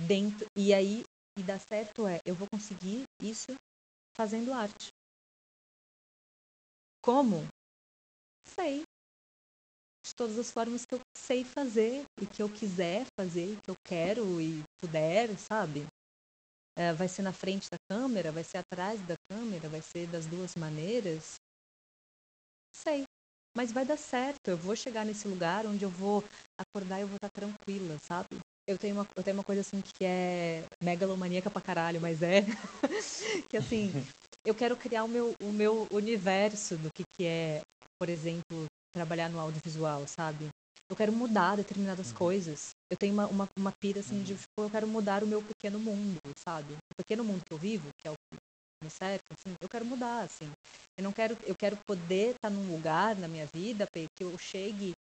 Dentro, e aí, e dá certo é, eu vou conseguir isso fazendo arte. Como? Sei. De todas as formas que eu sei fazer e que eu quiser fazer, que eu quero e puder, sabe? É, vai ser na frente da câmera, vai ser atrás da câmera, vai ser das duas maneiras. Sei. Mas vai dar certo. Eu vou chegar nesse lugar onde eu vou acordar e eu vou estar tranquila, sabe? Eu tenho uma, eu tenho uma coisa assim que é megalomaníaca pra caralho, mas é. que assim, eu quero criar o meu, o meu universo do que, que é, por exemplo, trabalhar no audiovisual, sabe? Eu quero mudar determinadas uhum. coisas. Eu tenho uma, uma, uma pira assim de, uhum. tipo, eu quero mudar o meu pequeno mundo, sabe? O pequeno mundo que eu vivo, que é o me cerca, assim, eu quero mudar, assim. Eu não quero, eu quero poder estar num lugar na minha vida que eu chegue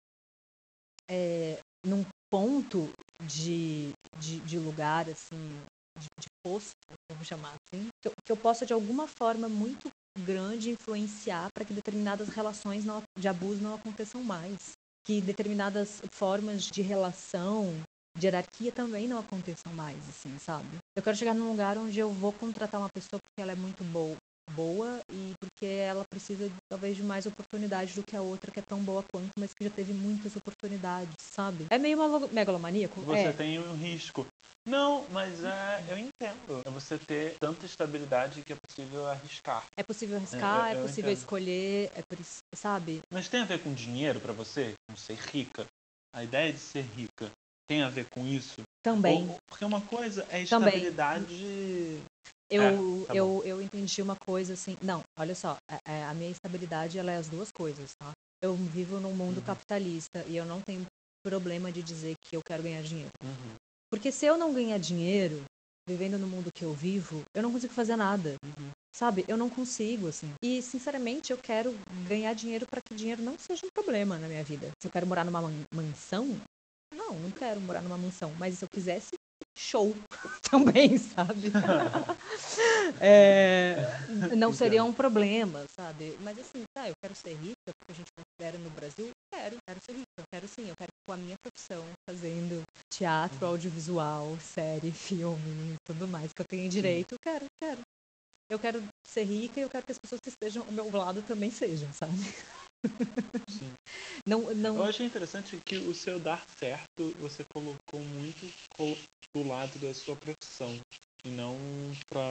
é, num ponto de, de, de lugar, assim, de, de posto, vamos chamar assim, que eu, que eu possa de alguma forma muito grande influenciar para que determinadas relações não, de abuso não aconteçam mais, que determinadas formas de relação, de hierarquia também não aconteçam mais, assim, sabe? Eu quero chegar num lugar onde eu vou contratar uma pessoa porque ela é muito boa, boa e porque ela precisa talvez de mais oportunidade do que a outra que é tão boa quanto, mas que já teve muitas oportunidades, sabe? É meio uma megalomaníaco. Você é. tem um risco. Não, mas é, eu entendo. É você ter tanta estabilidade que é possível arriscar. É possível arriscar, é, é possível entendo. escolher, é sabe? Mas tem a ver com dinheiro para você? Com ser rica? A ideia de ser rica tem a ver com isso? Também. Ou, porque uma coisa é estabilidade Também. Eu, é, tá eu, eu entendi uma coisa assim. Não, olha só, a, é, é, a, minha estabilidade ela é as duas coisas, tá? Eu vivo num mundo uhum. capitalista e eu não tenho problema de dizer que eu quero ganhar dinheiro. Uhum. Porque se eu não ganhar dinheiro, vivendo no mundo que eu vivo, eu não consigo fazer nada. Uhum. Sabe? Eu não consigo, assim. E, sinceramente, eu quero ganhar dinheiro para que dinheiro não seja um problema na minha vida. Se eu quero morar numa mansão, não, não quero morar numa mansão. Mas se eu quisesse, show também, sabe? é, não seria um problema, sabe? Mas assim, tá, eu quero ser rica, porque a gente considera no Brasil, quero, quero ser rica, quero sim, eu quero com a minha profissão, fazendo teatro, audiovisual, série, filme e tudo mais que eu tenho direito, quero, quero. Eu quero ser rica e eu quero que as pessoas que estejam ao meu lado também sejam, sabe? Sim. Não, não... Eu achei interessante que o seu dar certo você colocou muito do lado da sua profissão e não pra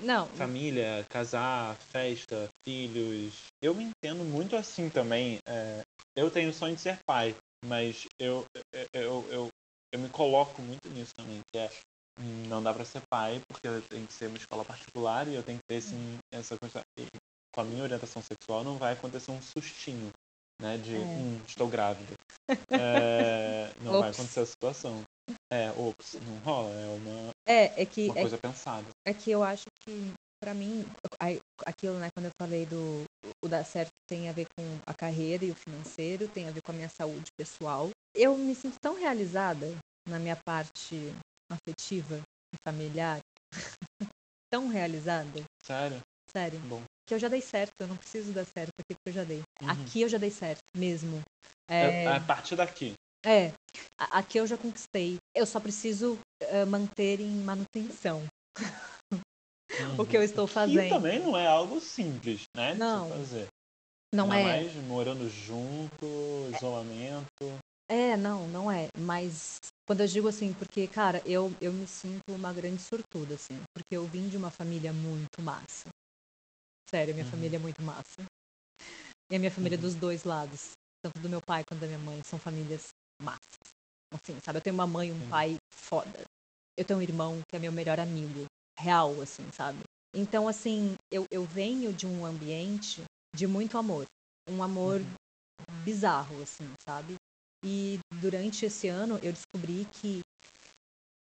não. família, casar, festa, filhos. Eu me entendo muito assim também. É, eu tenho o sonho de ser pai, mas eu, eu, eu, eu, eu me coloco muito nisso também, que é não dá para ser pai porque tem que ser uma escola particular e eu tenho que ter esse, essa coisa com a minha orientação sexual não vai acontecer um sustinho, né? De, é. hum, estou grávida. É, não vai acontecer a situação. É, ops, não rola, é uma, é, é que, uma é coisa pensada. É que eu acho que, para mim, aquilo, né, quando eu falei do o dar certo tem a ver com a carreira e o financeiro, tem a ver com a minha saúde pessoal. Eu me sinto tão realizada na minha parte afetiva e familiar. tão realizada. Sério? Sério. Bom que eu já dei certo, eu não preciso dar certo aqui porque eu já dei. Uhum. Aqui eu já dei certo, mesmo. É, é a partir daqui. É, aqui eu já conquistei. Eu só preciso uh, manter em manutenção uhum. o que eu estou fazendo. E também não é algo simples, né? Não. fazer. Não Ainda é. mais morando junto, isolamento. É, não, não é. Mas quando eu digo assim, porque, cara, eu, eu me sinto uma grande sortuda, assim. Porque eu vim de uma família muito massa. Sério, minha uhum. família é muito massa. E a minha família uhum. dos dois lados, tanto do meu pai quanto da minha mãe, são famílias massas. Assim, sabe? Eu tenho uma mãe e um uhum. pai foda. Eu tenho um irmão que é meu melhor amigo. Real, assim, sabe? Então, assim, eu, eu venho de um ambiente de muito amor. Um amor Uhum. bizarro, assim, sabe? E durante esse ano eu descobri que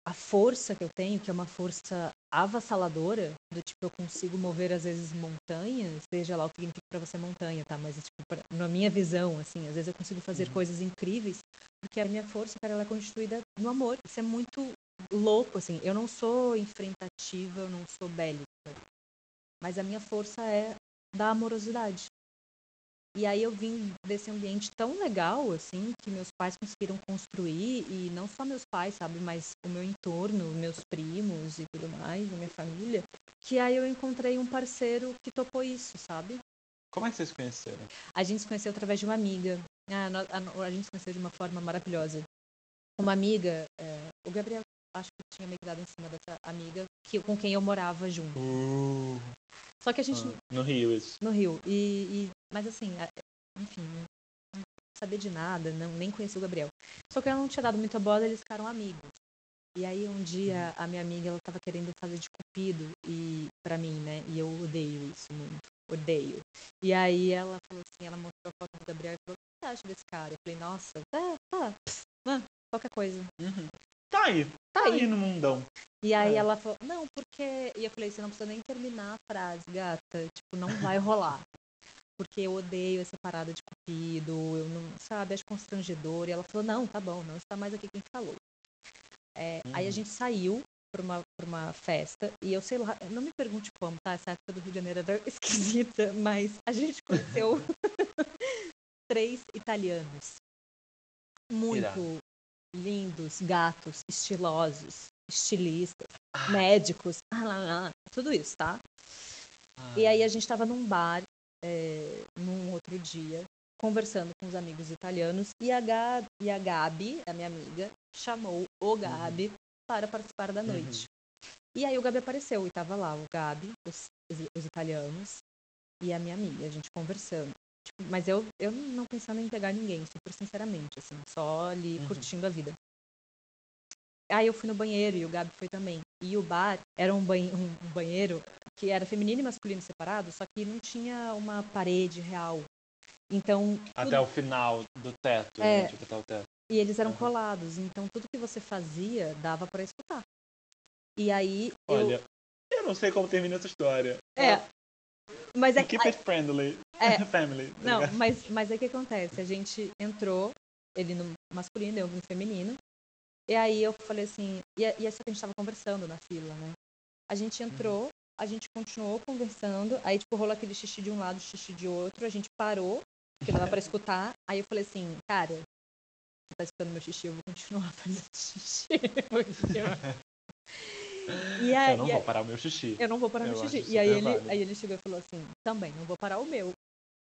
a força que eu tenho, que é uma força avassaladora, do tipo, eu consigo mover às vezes montanhas, seja lá o que significa pra você montanha, tá? Mas, tipo, pra- na minha visão, assim, às vezes eu consigo fazer Uhum. coisas incríveis, porque a minha força, cara, ela é constituída no amor. Isso é muito louco, assim. Eu não sou enfrentativa, eu não sou bélica. Mas a minha força é da amorosidade. E aí eu vim desse ambiente tão legal, assim, que meus pais conseguiram construir, e não só meus pais, sabe, mas o meu entorno, meus primos e tudo mais, a minha família, que aí eu encontrei um parceiro que topou isso, sabe? Como é que vocês se conheceram? A gente se conheceu através de uma amiga. Ah, no- a, a gente se conheceu de uma forma maravilhosa. Uma amiga, é, o Gabriel acho que tinha me dado em cima dessa amiga que, com quem eu morava junto. Uh, Só que a gente no Rio, isso. no Rio. E- mas assim, enfim, não sabia de nada, não, nem conhecia o Gabriel. Só que ela não tinha dado muita bola, eles ficaram amigos. E aí um dia a minha amiga ela tava querendo fazer de cupido e para mim, né? E eu odeio isso muito. Odeio. E aí ela falou assim, ela mostrou a foto do Gabriel e falou, o que você acha desse cara? Eu falei, nossa, tá, tá, ah, qualquer coisa. Uhum. Tá aí, Tá tá aí. aí no mundão. E aí É. ela falou, não, porque. E eu falei, você não precisa nem terminar a frase, gata. Tipo, não vai rolar. Porque eu odeio essa parada de cupido, eu não, sabe, acho constrangedor. E ela falou, não, tá bom, não está mais aqui quem falou. É, Aí a Uhum. gente saiu pra uma, pra uma festa, e eu sei lá, não me pergunte como, tá? Essa época do Rio de Janeiro era esquisita, mas a gente conheceu três italianos. Muito Irado. lindos, gatos, estilosos, estilistas, Ah. médicos, ah, lá, lá, tudo isso, tá? E aí a gente tava num bar, é, num outro dia, conversando com os amigos italianos, e a, Gabi, e a Gabi, a minha amiga, chamou o Gabi para participar da Uhum. noite. E aí o Gabi apareceu, e tava lá o Gabi, os, os- os italianos, e a minha amiga, a gente conversando. Tipo, mas eu, eu não pensando em pegar ninguém, super sinceramente, assim, só ali Uhum. curtindo a vida. Aí eu fui no banheiro e o Gabi foi também. E o bar era um, banhe- um- um banheiro que era feminino e masculino separado, só que não tinha uma parede real. Então, tudo- Até o final do teto, É. né? Tipo, até o teto. e eles eram Uhum. colados, então tudo que você fazia dava pra escutar. E aí eu Olha, eu não sei como termina essa história. é, mas é Keep it friendly. É. Family. tá Não, ligado? mas, mas o que acontece? A gente entrou, ele no masculino, eu no feminino. E aí eu falei assim, e, e essa que a gente tava conversando na fila, né? A gente entrou, a gente continuou conversando, aí tipo rolou aquele xixi de um lado, xixi de outro, a gente parou, porque não dá pra escutar. Aí eu falei assim, cara, você tá escutando meu xixi, eu vou continuar fazendo xixi. E aí, eu não vou parar o meu xixi. eu não vou parar Eu meu xixi. E aí ele, válido. aí ele chegou e falou assim, também, não vou parar o meu.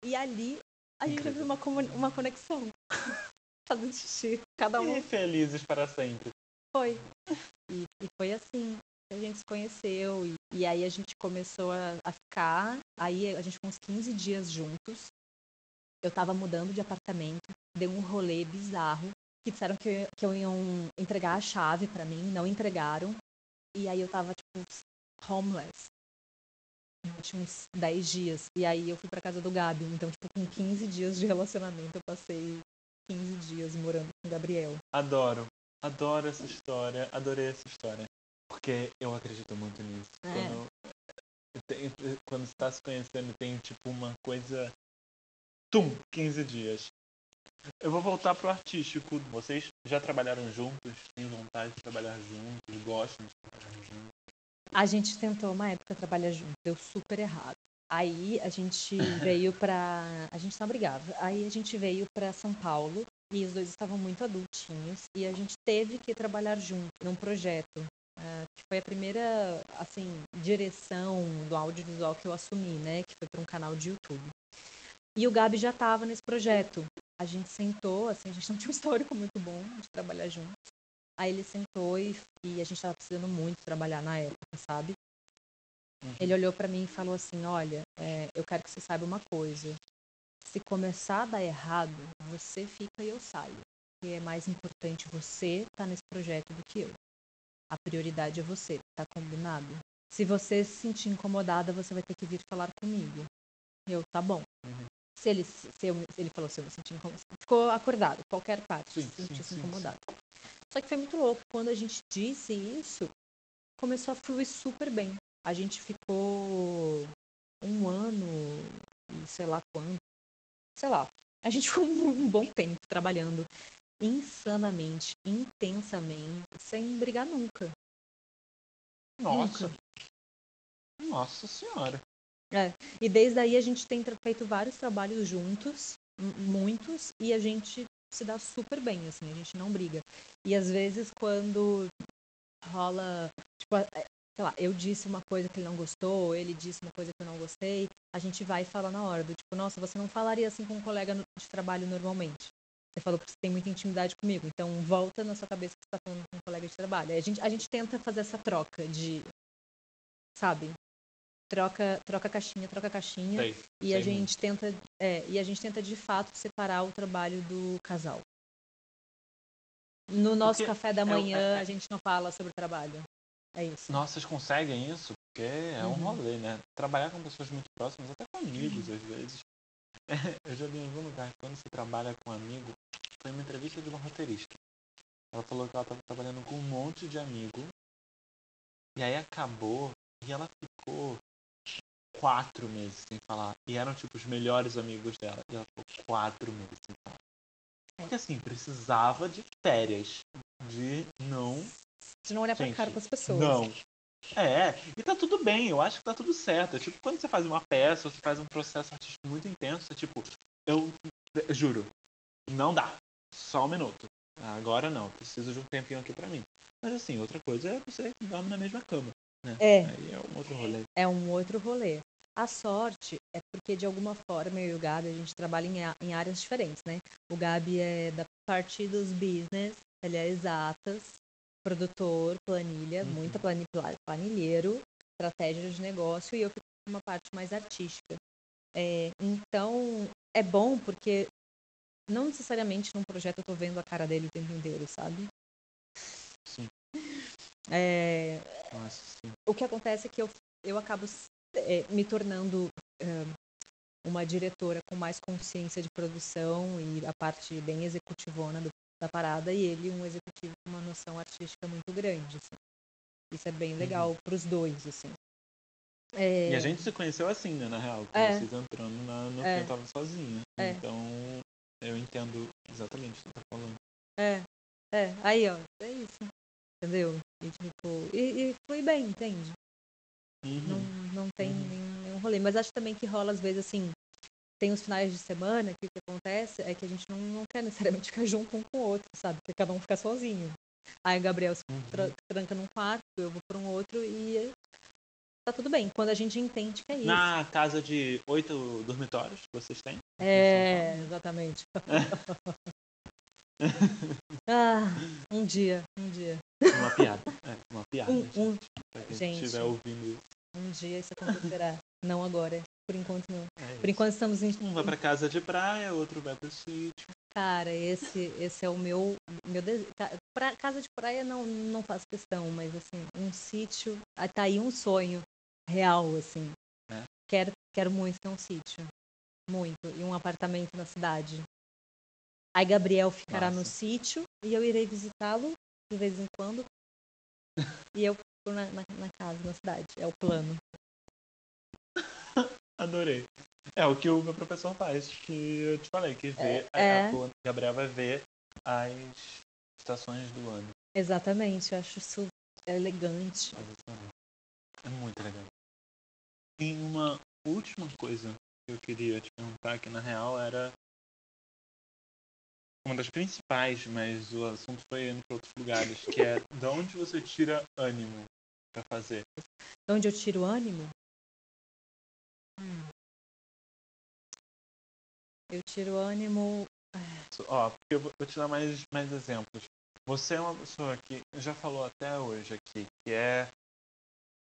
E ali a gente Incrível. teve uma, uma conexão. Fazendo xixi. Cada um E felizes para sempre. foi. E, e foi assim a gente se conheceu. E, e aí a gente começou a, a ficar. Aí a gente ficou uns 15 dias juntos. Eu tava mudando de apartamento. Deu um rolê bizarro. Que disseram que, que eu iam entregar a chave pra mim. Não entregaram. E aí eu tava, tipo, homeless. Eu tinha uns 10 dias. E aí eu fui pra casa do Gabi. Então, tipo, com 15 dias de relacionamento, eu passei 15 dias morando com o Gabriel. Adoro. Adoro essa história. Adorei essa história. Porque eu acredito muito nisso. É. Quando, tem- quando você tá se conhecendo, tem tipo uma coisa. Tum! 15 dias. Eu vou voltar pro artístico. Vocês já trabalharam juntos? Têm vontade de trabalhar juntos? Gostam de trabalhar juntos? A gente tentou uma época trabalhar junto, deu super errado. Aí a gente veio pra. A gente só brigava. Aí a gente veio pra São Paulo e os dois estavam muito adultinhos e a gente teve que trabalhar junto num projeto. ah, que foi a primeira, assim, direção do audiovisual que eu assumi, né? Que foi para um canal de YouTube. E o Gabi já estava nesse projeto. A gente sentou, assim, a gente não tinha um histórico muito bom de trabalhar juntos. Aí ele sentou e, e a gente estava precisando muito trabalhar na época, sabe? Uhum. Ele olhou pra mim e falou assim: Olha, é, eu quero que você saiba uma coisa. Se começar a dar errado, você fica e eu saio. E é mais importante você estar nesse projeto do que eu. A prioridade é você, tá combinado? Se você se sentir incomodada, você vai ter que vir falar comigo. Eu, tá bom. Uhum. Se ele, se eu, se ele falou se eu me sentir incomodada, ficou acordado, qualquer parte, Sim, se sentir sim, sim, incomodado. Só que foi muito louco. Quando a gente disse isso, começou a fluir super bem. A gente ficou um ano, e sei lá quanto, sei lá. A gente ficou um bom tempo trabalhando insanamente, intensamente, sem brigar nunca. Nossa. Nossa senhora. E desde aí a gente tem feito vários trabalhos juntos, muitos, e a gente se dá super bem, assim, a gente não briga. E às vezes quando rola, tipo, é, sei lá, eu disse uma coisa que ele não gostou, ele disse uma coisa que eu não gostei, a gente vai e fala na hora, do tipo, nossa, você não falaria assim com um colega de trabalho normalmente. Você falou que você tem muita intimidade comigo, então volta na sua cabeça que você está falando com um colega de trabalho. A gente, a gente tenta fazer essa troca de, sabe? Troca, troca caixinha, troca caixinha. Sei, E a sei gente tenta, é, e a gente tenta de fato separar o trabalho do casal. No nosso Porque café da é manhã é- é- a gente não fala sobre trabalho. É isso. Nossa, vocês conseguem isso? Porque é um Uhum. rolê, né? Trabalhar com pessoas muito próximas, até com amigos, às vezes. Eu já vi em algum lugar quando você trabalha com um amigo, foi uma entrevista de uma roteirista. Ela falou que ela estava trabalhando com um monte de amigo. E aí acabou e ela ficou quatro meses sem falar. E eram tipo os melhores amigos dela. E ela ficou quatro meses sem falar. Porque assim, precisava de férias. De não De não olhar pra Gente, cara pras pessoas. não. É, e tá tudo bem, eu acho que tá tudo certo. É tipo, quando você faz uma peça, você faz um processo artístico muito intenso, é tipo, eu, eu juro, não dá. Só um minuto. Agora não, preciso de um tempinho aqui pra mim. Mas assim, outra coisa é você dorme na mesma cama. Né? É. Aí é um outro rolê. É um outro rolê. A sorte é porque, de alguma forma, eu e o Gabi, a gente trabalha em, em áreas diferentes, né? O Gabi é da parte dos business, ele é exatas, produtor, planilha, Uhum. muita plani- pla- planilheiro, estratégia de negócio, e eu fico com uma parte mais artística. É, então, é bom porque não necessariamente num projeto eu tô vendo a cara dele o tempo inteiro, sabe? Sim. É, Nossa, sim. o que acontece é que eu, eu acabo é, me tornando é, uma diretora com mais consciência de produção e a parte bem executivona do- da parada, e ele um executivo com uma noção artística muito grande. assim. Isso é bem legal pros dois, assim. É, E a gente se conheceu assim, né, na real. Com É. vocês entrando na, no É. que eu tava sozinha. É. Então, eu entendo exatamente o que você tá falando. É, é, aí ó, é isso. Entendeu? E tipo, e, e foi bem, entende? Não, Uhum. não tem Uhum. nenhum, nenhum rolê. Mas acho também que rola, às vezes, assim, tem os finais de semana que o que acontece é que a gente não, não quer necessariamente ficar junto um com o outro, sabe? Porque cada um fica sozinho. Aí o Gabriel se Uhum. tra- tranca num quarto, eu vou para um outro e tá tudo bem. Quando a gente entende que é isso. Na casa de oito dormitórios que vocês têm? É, exatamente. ah, um dia, um dia. Uma piada. É, uma piada. Um, um, pra quem gente. estiver ouvindo isso. um dia isso acontecerá. não agora. Por enquanto não. É Por enquanto estamos em. Um vai pra casa de praia, outro vai pro sítio. Cara, esse, esse é o meu, meu desejo. Pra, casa de praia não, não faço questão, mas assim, um sítio. ah, Tá aí um sonho real, assim. É. Quero, quero muito ter um sítio. Muito. E um apartamento na cidade. Aí Gabriel ficará no Massa. sítio e eu irei visitá-lo de vez em quando. E eu fico na, na, na casa, na cidade. É o plano. Adorei. É o que o meu professor faz, que eu te falei, que vê. É. a- a- o Gabriel vai ver as estações do ano. Exatamente. Eu acho isso elegante. É muito legal. E uma última coisa que eu queria te perguntar, que na real era uma das principais, mas o assunto foi indo para outros lugares, que é de onde você tira ânimo pra fazer. De onde eu tiro ânimo? Eu tiro o ânimo. Ó, porque eu vou te dar mais, mais exemplos. Você é uma pessoa que já falou até hoje aqui, que é.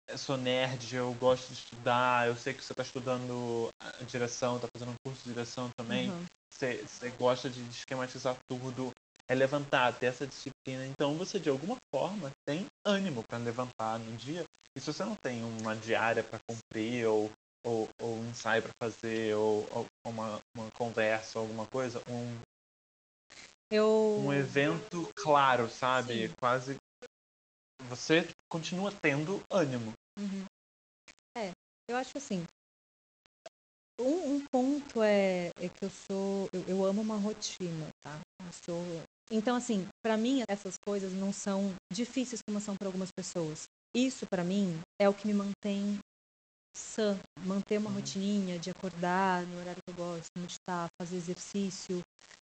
Eu sou nerd, eu gosto de estudar, eu sei que você está estudando direção, está fazendo um curso de direção também. Uhum. Você, você gosta de esquematizar tudo. é levantar, ter essa disciplina. Então você de alguma forma tem ânimo para levantar no dia. E se você não tem uma diária para cumprir ou ou, ou um ensaio para fazer ou, ou, uma, uma conversa, alguma coisa, um eu um evento claro, sabe? Sim. Quase você continua tendo ânimo. Uhum. É, eu acho assim. Um, um ponto é, é, que eu sou. Eu, eu, amo uma rotina, tá? Eu sou. Então, assim, para mim, essas coisas não são difíceis como são para algumas pessoas. Isso, para mim, é o que me mantém sã. Manter uma uhum. rotininha de acordar no horário que eu gosto, meditar, fazer exercício.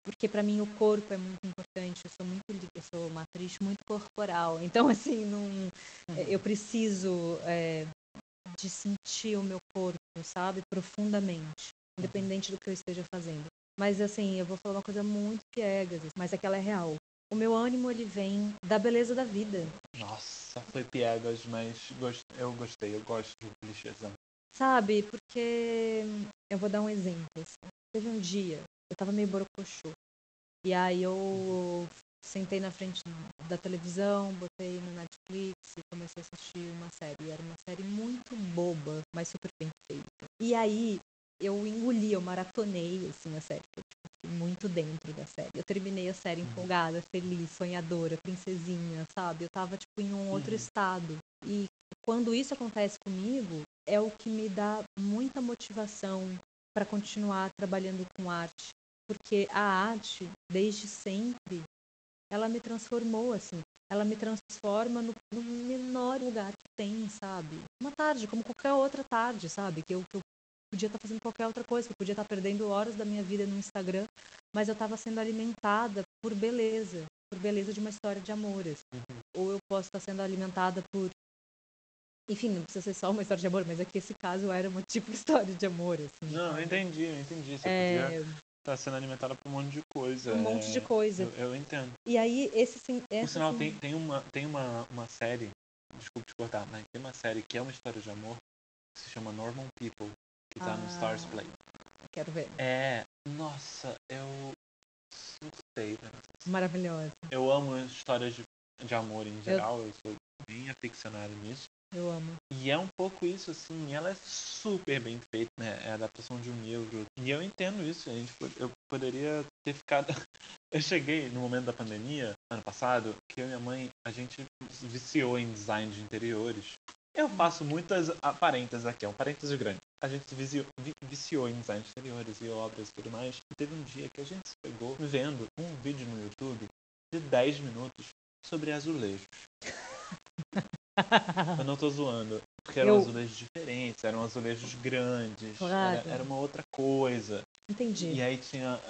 Porque para mim o corpo é muito importante. Eu sou muito. Eu sou uma atriz muito corporal. Então, assim, não, uhum. eu preciso. É, de sentir o meu corpo, sabe? Profundamente, independente do que eu esteja fazendo. Mas assim, eu vou falar uma coisa muito piegas, mas aquela é real. O meu ânimo ele vem da beleza da vida. Nossa, foi piegas, mas eu gostei, eu gosto de clichêzão. Sabe, porque eu vou dar um exemplo. Assim. Teve um dia, eu tava meio borocochô. E aí eu sentei na frente da televisão, botei no Netflix e comecei a assistir uma série. Era uma série muito boba, mas super bem feita. E aí eu engoli, eu maratonei assim a série. Eu tipo, muito dentro da série. Eu terminei a série uhum. empolgada, feliz, sonhadora, princesinha, sabe? Eu tava tipo em um outro uhum. estado. E quando isso acontece comigo, é o que me dá muita motivação para continuar trabalhando com arte, porque a arte, desde sempre, ela me transformou, assim. Ela me transforma no, no menor lugar que tem, sabe? Uma tarde, como qualquer outra tarde, sabe? Que eu, que eu podia estar fazendo qualquer outra coisa, que eu podia estar perdendo horas da minha vida no Instagram, mas eu estava sendo alimentada por beleza, por beleza de uma história de amores. Uhum. Ou eu posso estar sendo alimentada por enfim, não precisa ser só uma história de amor, mas aqui esse caso era uma tipo de história de amor, assim. Não, eu entendi, eu entendi. Você é... podia tá sendo alimentada por um monte de coisa. Um é... monte de coisa. Eu, eu, entendo. E aí, esse sim. Por sinal, sim... tem, tem, uma, tem uma, uma série. Desculpe te cortar, mas tem uma série que é uma história de amor que se chama Normal People, que tá ah, no Stars Play. Quero ver. É. Nossa, eu. Surtei, né? Maravilhosa. Eu amo histórias de, de amor em geral, eu, eu sou bem aficionado nisso. Eu amo. E é um pouco isso, assim, ela é super bem feita, né? É a adaptação de um livro. E eu entendo isso, a gente, eu poderia ter ficado. Eu cheguei no momento da pandemia, ano passado, que eu e minha mãe, a gente viciou em design de interiores. Eu faço muitas parênteses aqui, é um parênteses grande. A gente viciou, viciou em design de interiores e obras e tudo mais. E teve um dia que a gente pegou vendo um vídeo no YouTube de 10 minutos sobre azulejos. Eu não tô zoando. Porque eram eu... azulejos diferentes, eram azulejos grandes, claro. era, era, uma outra coisa. Entendi. E aí tinha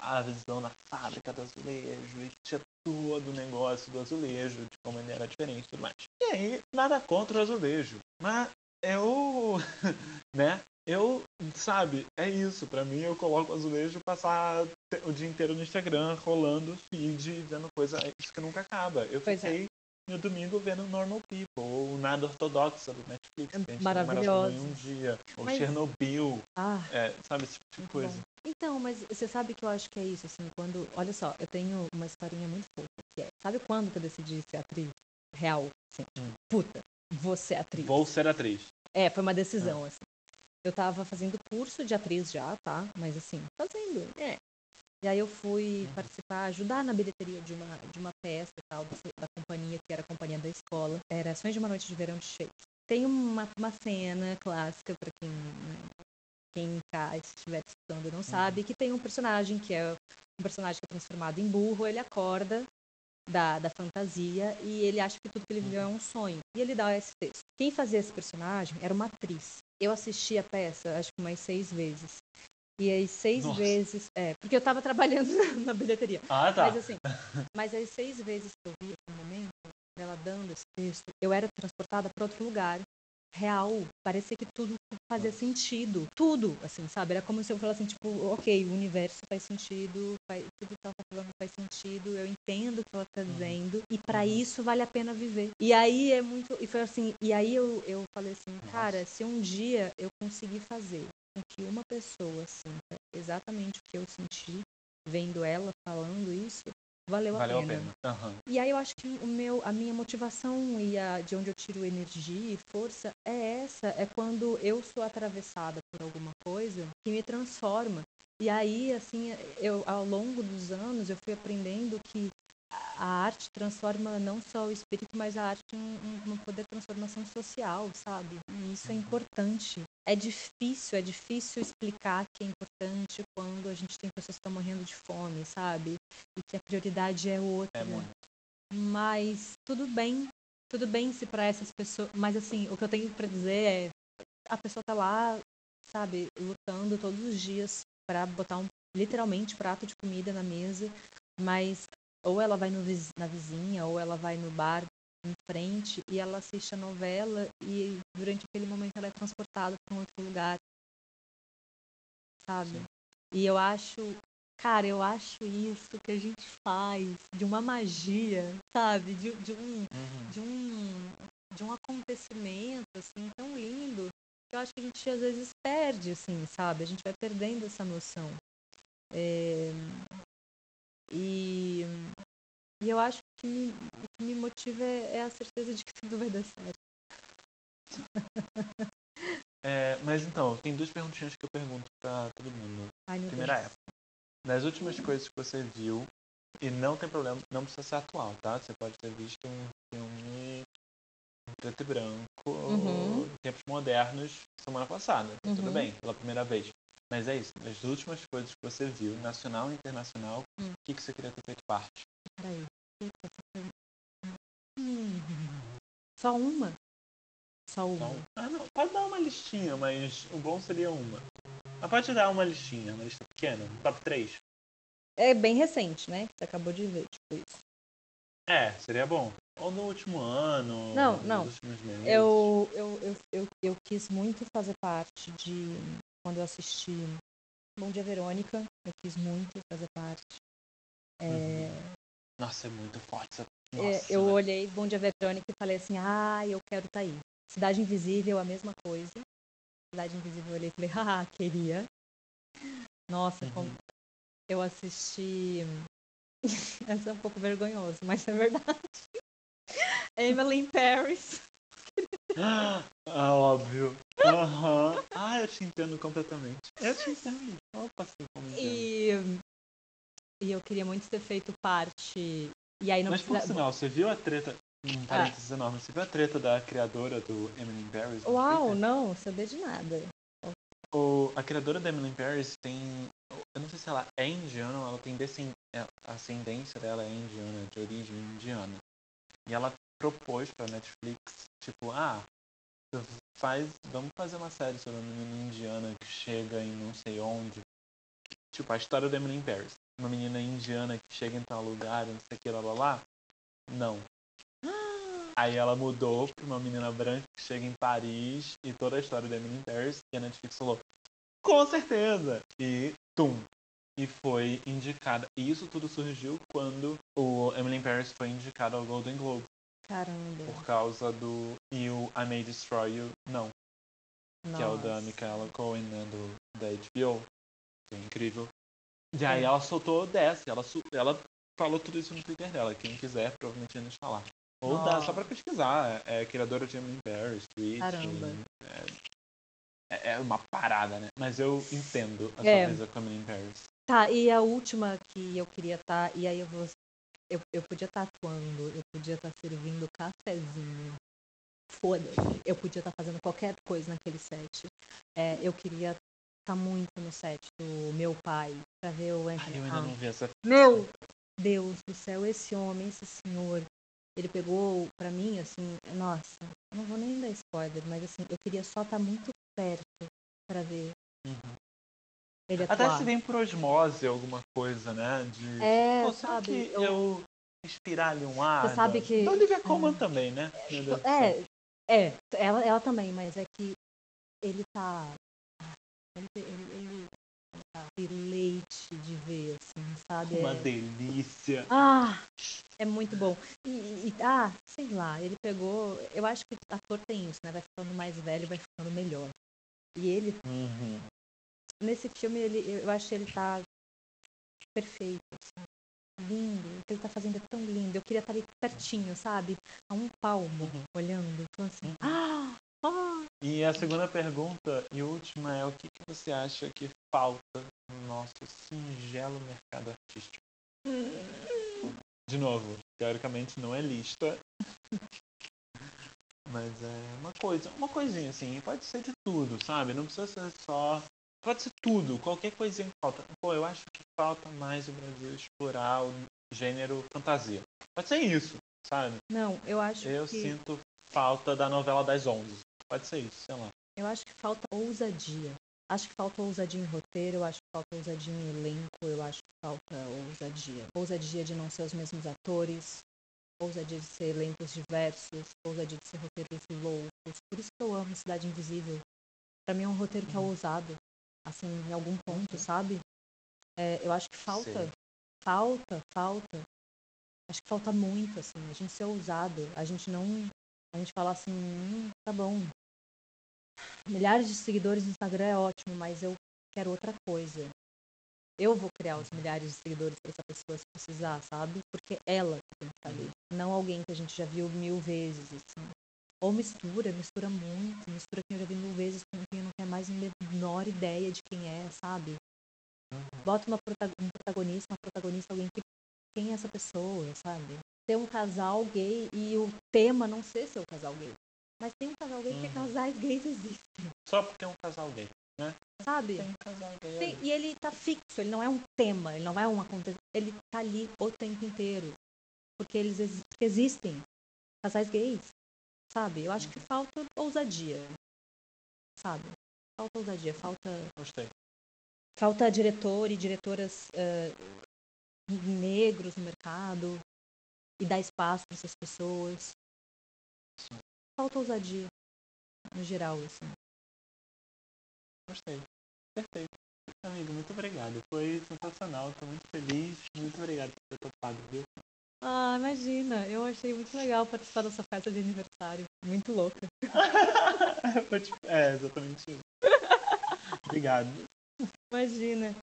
a visão da fábrica do azulejo, e tinha todo o negócio do azulejo, de como ele era diferente e tudo mais. E aí, nada contra o azulejo. Mas eu, né, eu, sabe, é isso. Para mim, eu coloco o azulejo passar o dia inteiro no Instagram, rolando feed, vendo coisa, é isso que nunca acaba. Eu pois é. fiquei é no domingo vendo Normal People, ou Nada Ortodoxa do Netflix. Maravilhoso. Em um dia, ou mas... Chernobyl, ah, é, sabe, esse tipo de coisa. Bom. Então, mas você sabe que eu acho que é isso, assim, quando. Olha só, eu tenho uma historinha muito fofa, que é. Sabe quando que eu decidi ser atriz real? Assim, hum. Puta, vou ser atriz. Vou ser atriz. É, foi uma decisão, ah. assim. Eu tava fazendo curso de atriz já, tá? Mas assim, fazendo, é, e aí eu fui uhum. participar, ajudar na bilheteria de uma, de uma peça e tal, da, da companhia, que era a companhia da escola. Era Sonhos de uma Noite de Verão de Shakespeare. Tem uma, uma cena clássica, para quem, né, quem cá estiver escutando não sabe, uhum. que tem um personagem que é um personagem que é transformado em burro, ele acorda da, da fantasia e ele acha que tudo que ele viveu é um sonho. E ele dá esse texto. Quem fazia esse personagem era uma atriz. Eu assisti a peça, acho que umas seis vezes. E aí seis Nossa. vezes. É, porque eu tava trabalhando na bilheteria. Ah, tá. Mas assim, mas aí seis vezes que eu vi esse momento, ela dando esse texto, eu era transportada para outro lugar. Real, parecia que tudo fazia sentido. Tudo, assim, sabe? Era como se eu falasse assim, tipo, ok, o universo faz sentido, faz, tudo que ela tá falando faz sentido, eu entendo o que ela tá uhum. dizendo, e para uhum. isso vale a pena viver. E aí é muito. E foi assim, e aí eu, eu falei assim, cara, se um dia eu conseguir fazer com que uma pessoa sinta exatamente o que eu senti vendo ela falando isso, valeu a Valeu a pena. pena. Aham. E aí eu acho que o meu, a minha motivação e a, de onde eu tiro energia e força é essa, é quando eu sou atravessada por alguma coisa que me transforma. E aí, assim, eu ao longo dos anos eu fui aprendendo que a arte transforma não só o espírito, mas a arte um, um poder de transformação social, sabe? E isso é importante. É difícil, é difícil explicar que é importante quando a gente tem pessoas que estão morrendo de fome, sabe? E que a prioridade é outra. É muito. Mas tudo bem, tudo bem se para essas pessoas. Mas assim, o que eu tenho para dizer é: a pessoa tá lá, sabe, lutando todos os dias para botar um literalmente prato de comida na mesa, mas ou ela vai no, na vizinha, ou ela vai no bar em frente e ela assiste a novela e durante aquele momento ela é transportada para um outro lugar, sabe? E eu acho, cara, eu acho isso que a gente faz de uma magia, sabe? De, de um Uhum. de um de um acontecimento assim tão lindo que eu acho que a gente às vezes perde assim sabe a gente vai perdendo essa noção É, e e eu acho que me, o que me motiva é, é a certeza de que tudo vai dar certo É, mas então, tem duas perguntinhas que eu pergunto pra todo mundo. Ai, Primeira Deus. é, nas últimas coisas que você viu, e não tem problema, não precisa ser atual, tá? Você pode ter visto um filme preto e branco, Uhum. em tempos modernos, semana passada. tá Tudo Uhum. bem, pela primeira vez. Mas é isso, das últimas coisas que você viu, nacional e internacional, o Hum. que, que você queria ter feito parte? Peraí. Só uma? Só uma. Ah, não, pode dar uma listinha, mas o bom seria uma. Mas pode dar uma listinha, uma lista pequena, um top 3. É bem recente, né? Você acabou de ver, tipo isso. É, seria bom. Ou no último ano, Não, nos não. últimos meses. Eu, eu, eu, eu, eu quis muito fazer parte de. Quando eu assisti Bom Dia Verônica, eu quis muito fazer parte. É, Nossa, é muito forte essa. é, Nossa, eu né? olhei Bom Dia Verônica e falei assim: ah, eu quero estar aí. Cidade Invisível, a mesma coisa. Cidade Invisível, eu olhei e falei: ah, queria. Nossa, Uhum. como eu assisti. Essa é um pouco vergonhoso, mas é verdade. Emily in Paris. Ah, óbvio. Aham. Ah, eu te entendo completamente. Eu te entendo. Opa, sim, como entendo. E, e eu queria muito ter feito parte. E aí não Mas por precisa- sinal, você viu a treta. Um parênteses enorme. Você viu a treta da criadora do Emily Paris? Uau, não, sabia de nada. O, a criadora da Emily Paris tem. Eu não sei se ela é indiana ou ela tem descend, é, a ascendência dela é indiana, de origem indiana. E ela propôs pra Netflix, tipo, ah, faz. Vamos fazer uma série sobre uma menina indiana que chega em não sei onde. Tipo, a história da Emily in Paris. Uma menina indiana que chega em tal lugar, não sei o que, lá lá lá. Não. Aí ela mudou pra uma menina branca que chega em Paris e toda a história da Emily in Paris. E a Netflix falou, com certeza! E tum! E foi indicada. E isso tudo surgiu quando o Emily in Paris foi indicado ao Golden Globe. Caramba. Por causa do. E o I May Destroy You, não. Que é o da Nossa. Michaela Cohen, né? Do, da HBO. Que é incrível. E aí É. ela soltou dessa. Ela, ela falou tudo isso no Twitter dela. Quem quiser, provavelmente vai nos falar. Ou dá Nossa. só pra pesquisar. É, é criadora de Emily Paris, Twitch. Caramba. É, é uma parada, né? Mas eu entendo a É. sua brisa com a Emily Paris. Tá, e a última que eu queria estar, e aí eu vou. Eu, eu podia estar atuando, eu podia estar servindo cafezinho. Foda-se. Eu podia estar fazendo qualquer coisa naquele set. É, eu queria estar muito no set do meu pai, pra ver o Ai, Anthony eu ainda não vi essa. Meu Deus do céu, esse homem, esse senhor, ele pegou pra mim, assim, nossa, eu não vou nem dar spoiler, mas assim, eu queria só estar muito perto pra ver Uhum. ele Até atuar. se vem por osmose alguma coisa, né? De, É, pô, será sabe, que eu- eu inspirar ali um ar? Você sabe da- que- Da Olivia Colman também, né? Céu. É, é, ela, ela também, mas é que ele tá. Ele, ele, ele tá leite de ver, assim, sabe? Uma É- delícia. Ah, é muito bom. E, e- ah, sei lá, ele pegou. Eu acho que ator tem isso, né? Vai ficando mais velho, vai ficando melhor. E ele, Uhum. nesse filme, ele, eu acho que ele tá perfeito, assim, lindo. que ele tá fazendo é tão lindo. Eu queria estar ali pertinho, sabe? A um palmo, Uhum. olhando. Falando assim, Uhum. ah, ah. E a segunda pergunta e última é o que, que você acha que falta no nosso singelo mercado artístico? De novo, teoricamente não é lista. Mas é uma coisa, uma coisinha assim, pode ser de tudo, sabe? Não precisa ser só. Pode ser tudo, qualquer coisinha que falta. Pô, eu acho que falta mais o Brasil explorar o gênero fantasia. Pode ser isso, sabe? Não, eu acho Eu que. sinto falta da novela das 11. Pode ser isso, sei lá. Eu acho que falta ousadia. Acho que falta ousadia em roteiro, eu acho que falta ousadia em elenco, eu acho que falta ousadia. Ousadia de não ser os mesmos atores, ousadia de ser elencos diversos, ousadia de ser roteiros loucos. Por isso que eu amo Cidade Invisível. Pra mim é um roteiro que é Uhum. ousado, assim, em algum ponto, sabe? É, eu acho que falta, Sei. falta, falta. Acho que falta muito, assim, a gente ser ousado, a gente não. A gente falar assim, hum, tá bom, milhares de seguidores no Instagram é ótimo, mas eu quero outra coisa. Eu vou criar os milhares de seguidores para essa pessoa se precisar, sabe? Porque ela tem que estar ali. Não alguém que a gente já viu mil vezes, assim. Ou mistura, mistura muito, mistura quem eu já vi mil vezes com quem não tem mais a menor ideia de quem é, sabe? Bota uma prota- um protagonista, uma protagonista, alguém que quem é essa pessoa, sabe? Ter um casal gay e o tema não ser seu casal gay. Mas tem um casal gay porque Uhum. casais gays existem, Só porque é um casal gay. sabe? Tem um casal gay. Tem- ali. e ele tá fixo, ele não é um tema, ele não é um acontecimento, ele tá ali o tempo inteiro. Porque eles porque existem casais gays, sabe? Eu acho que falta ousadia, sabe? Falta ousadia, falta, Gostei. falta diretor e diretoras eh, negros no mercado e dar espaço para essas pessoas. Sim. Falta ousadia, no geral, assim. Gostei. Perfeito. Amigo, muito obrigado. Foi sensacional. Tô muito feliz. Muito obrigado por ter topado, viu? Ah, imagina, eu achei muito legal participar dessa festa de aniversário. Muito louca. Tipo- é, exatamente isso. Obrigado. Imagina.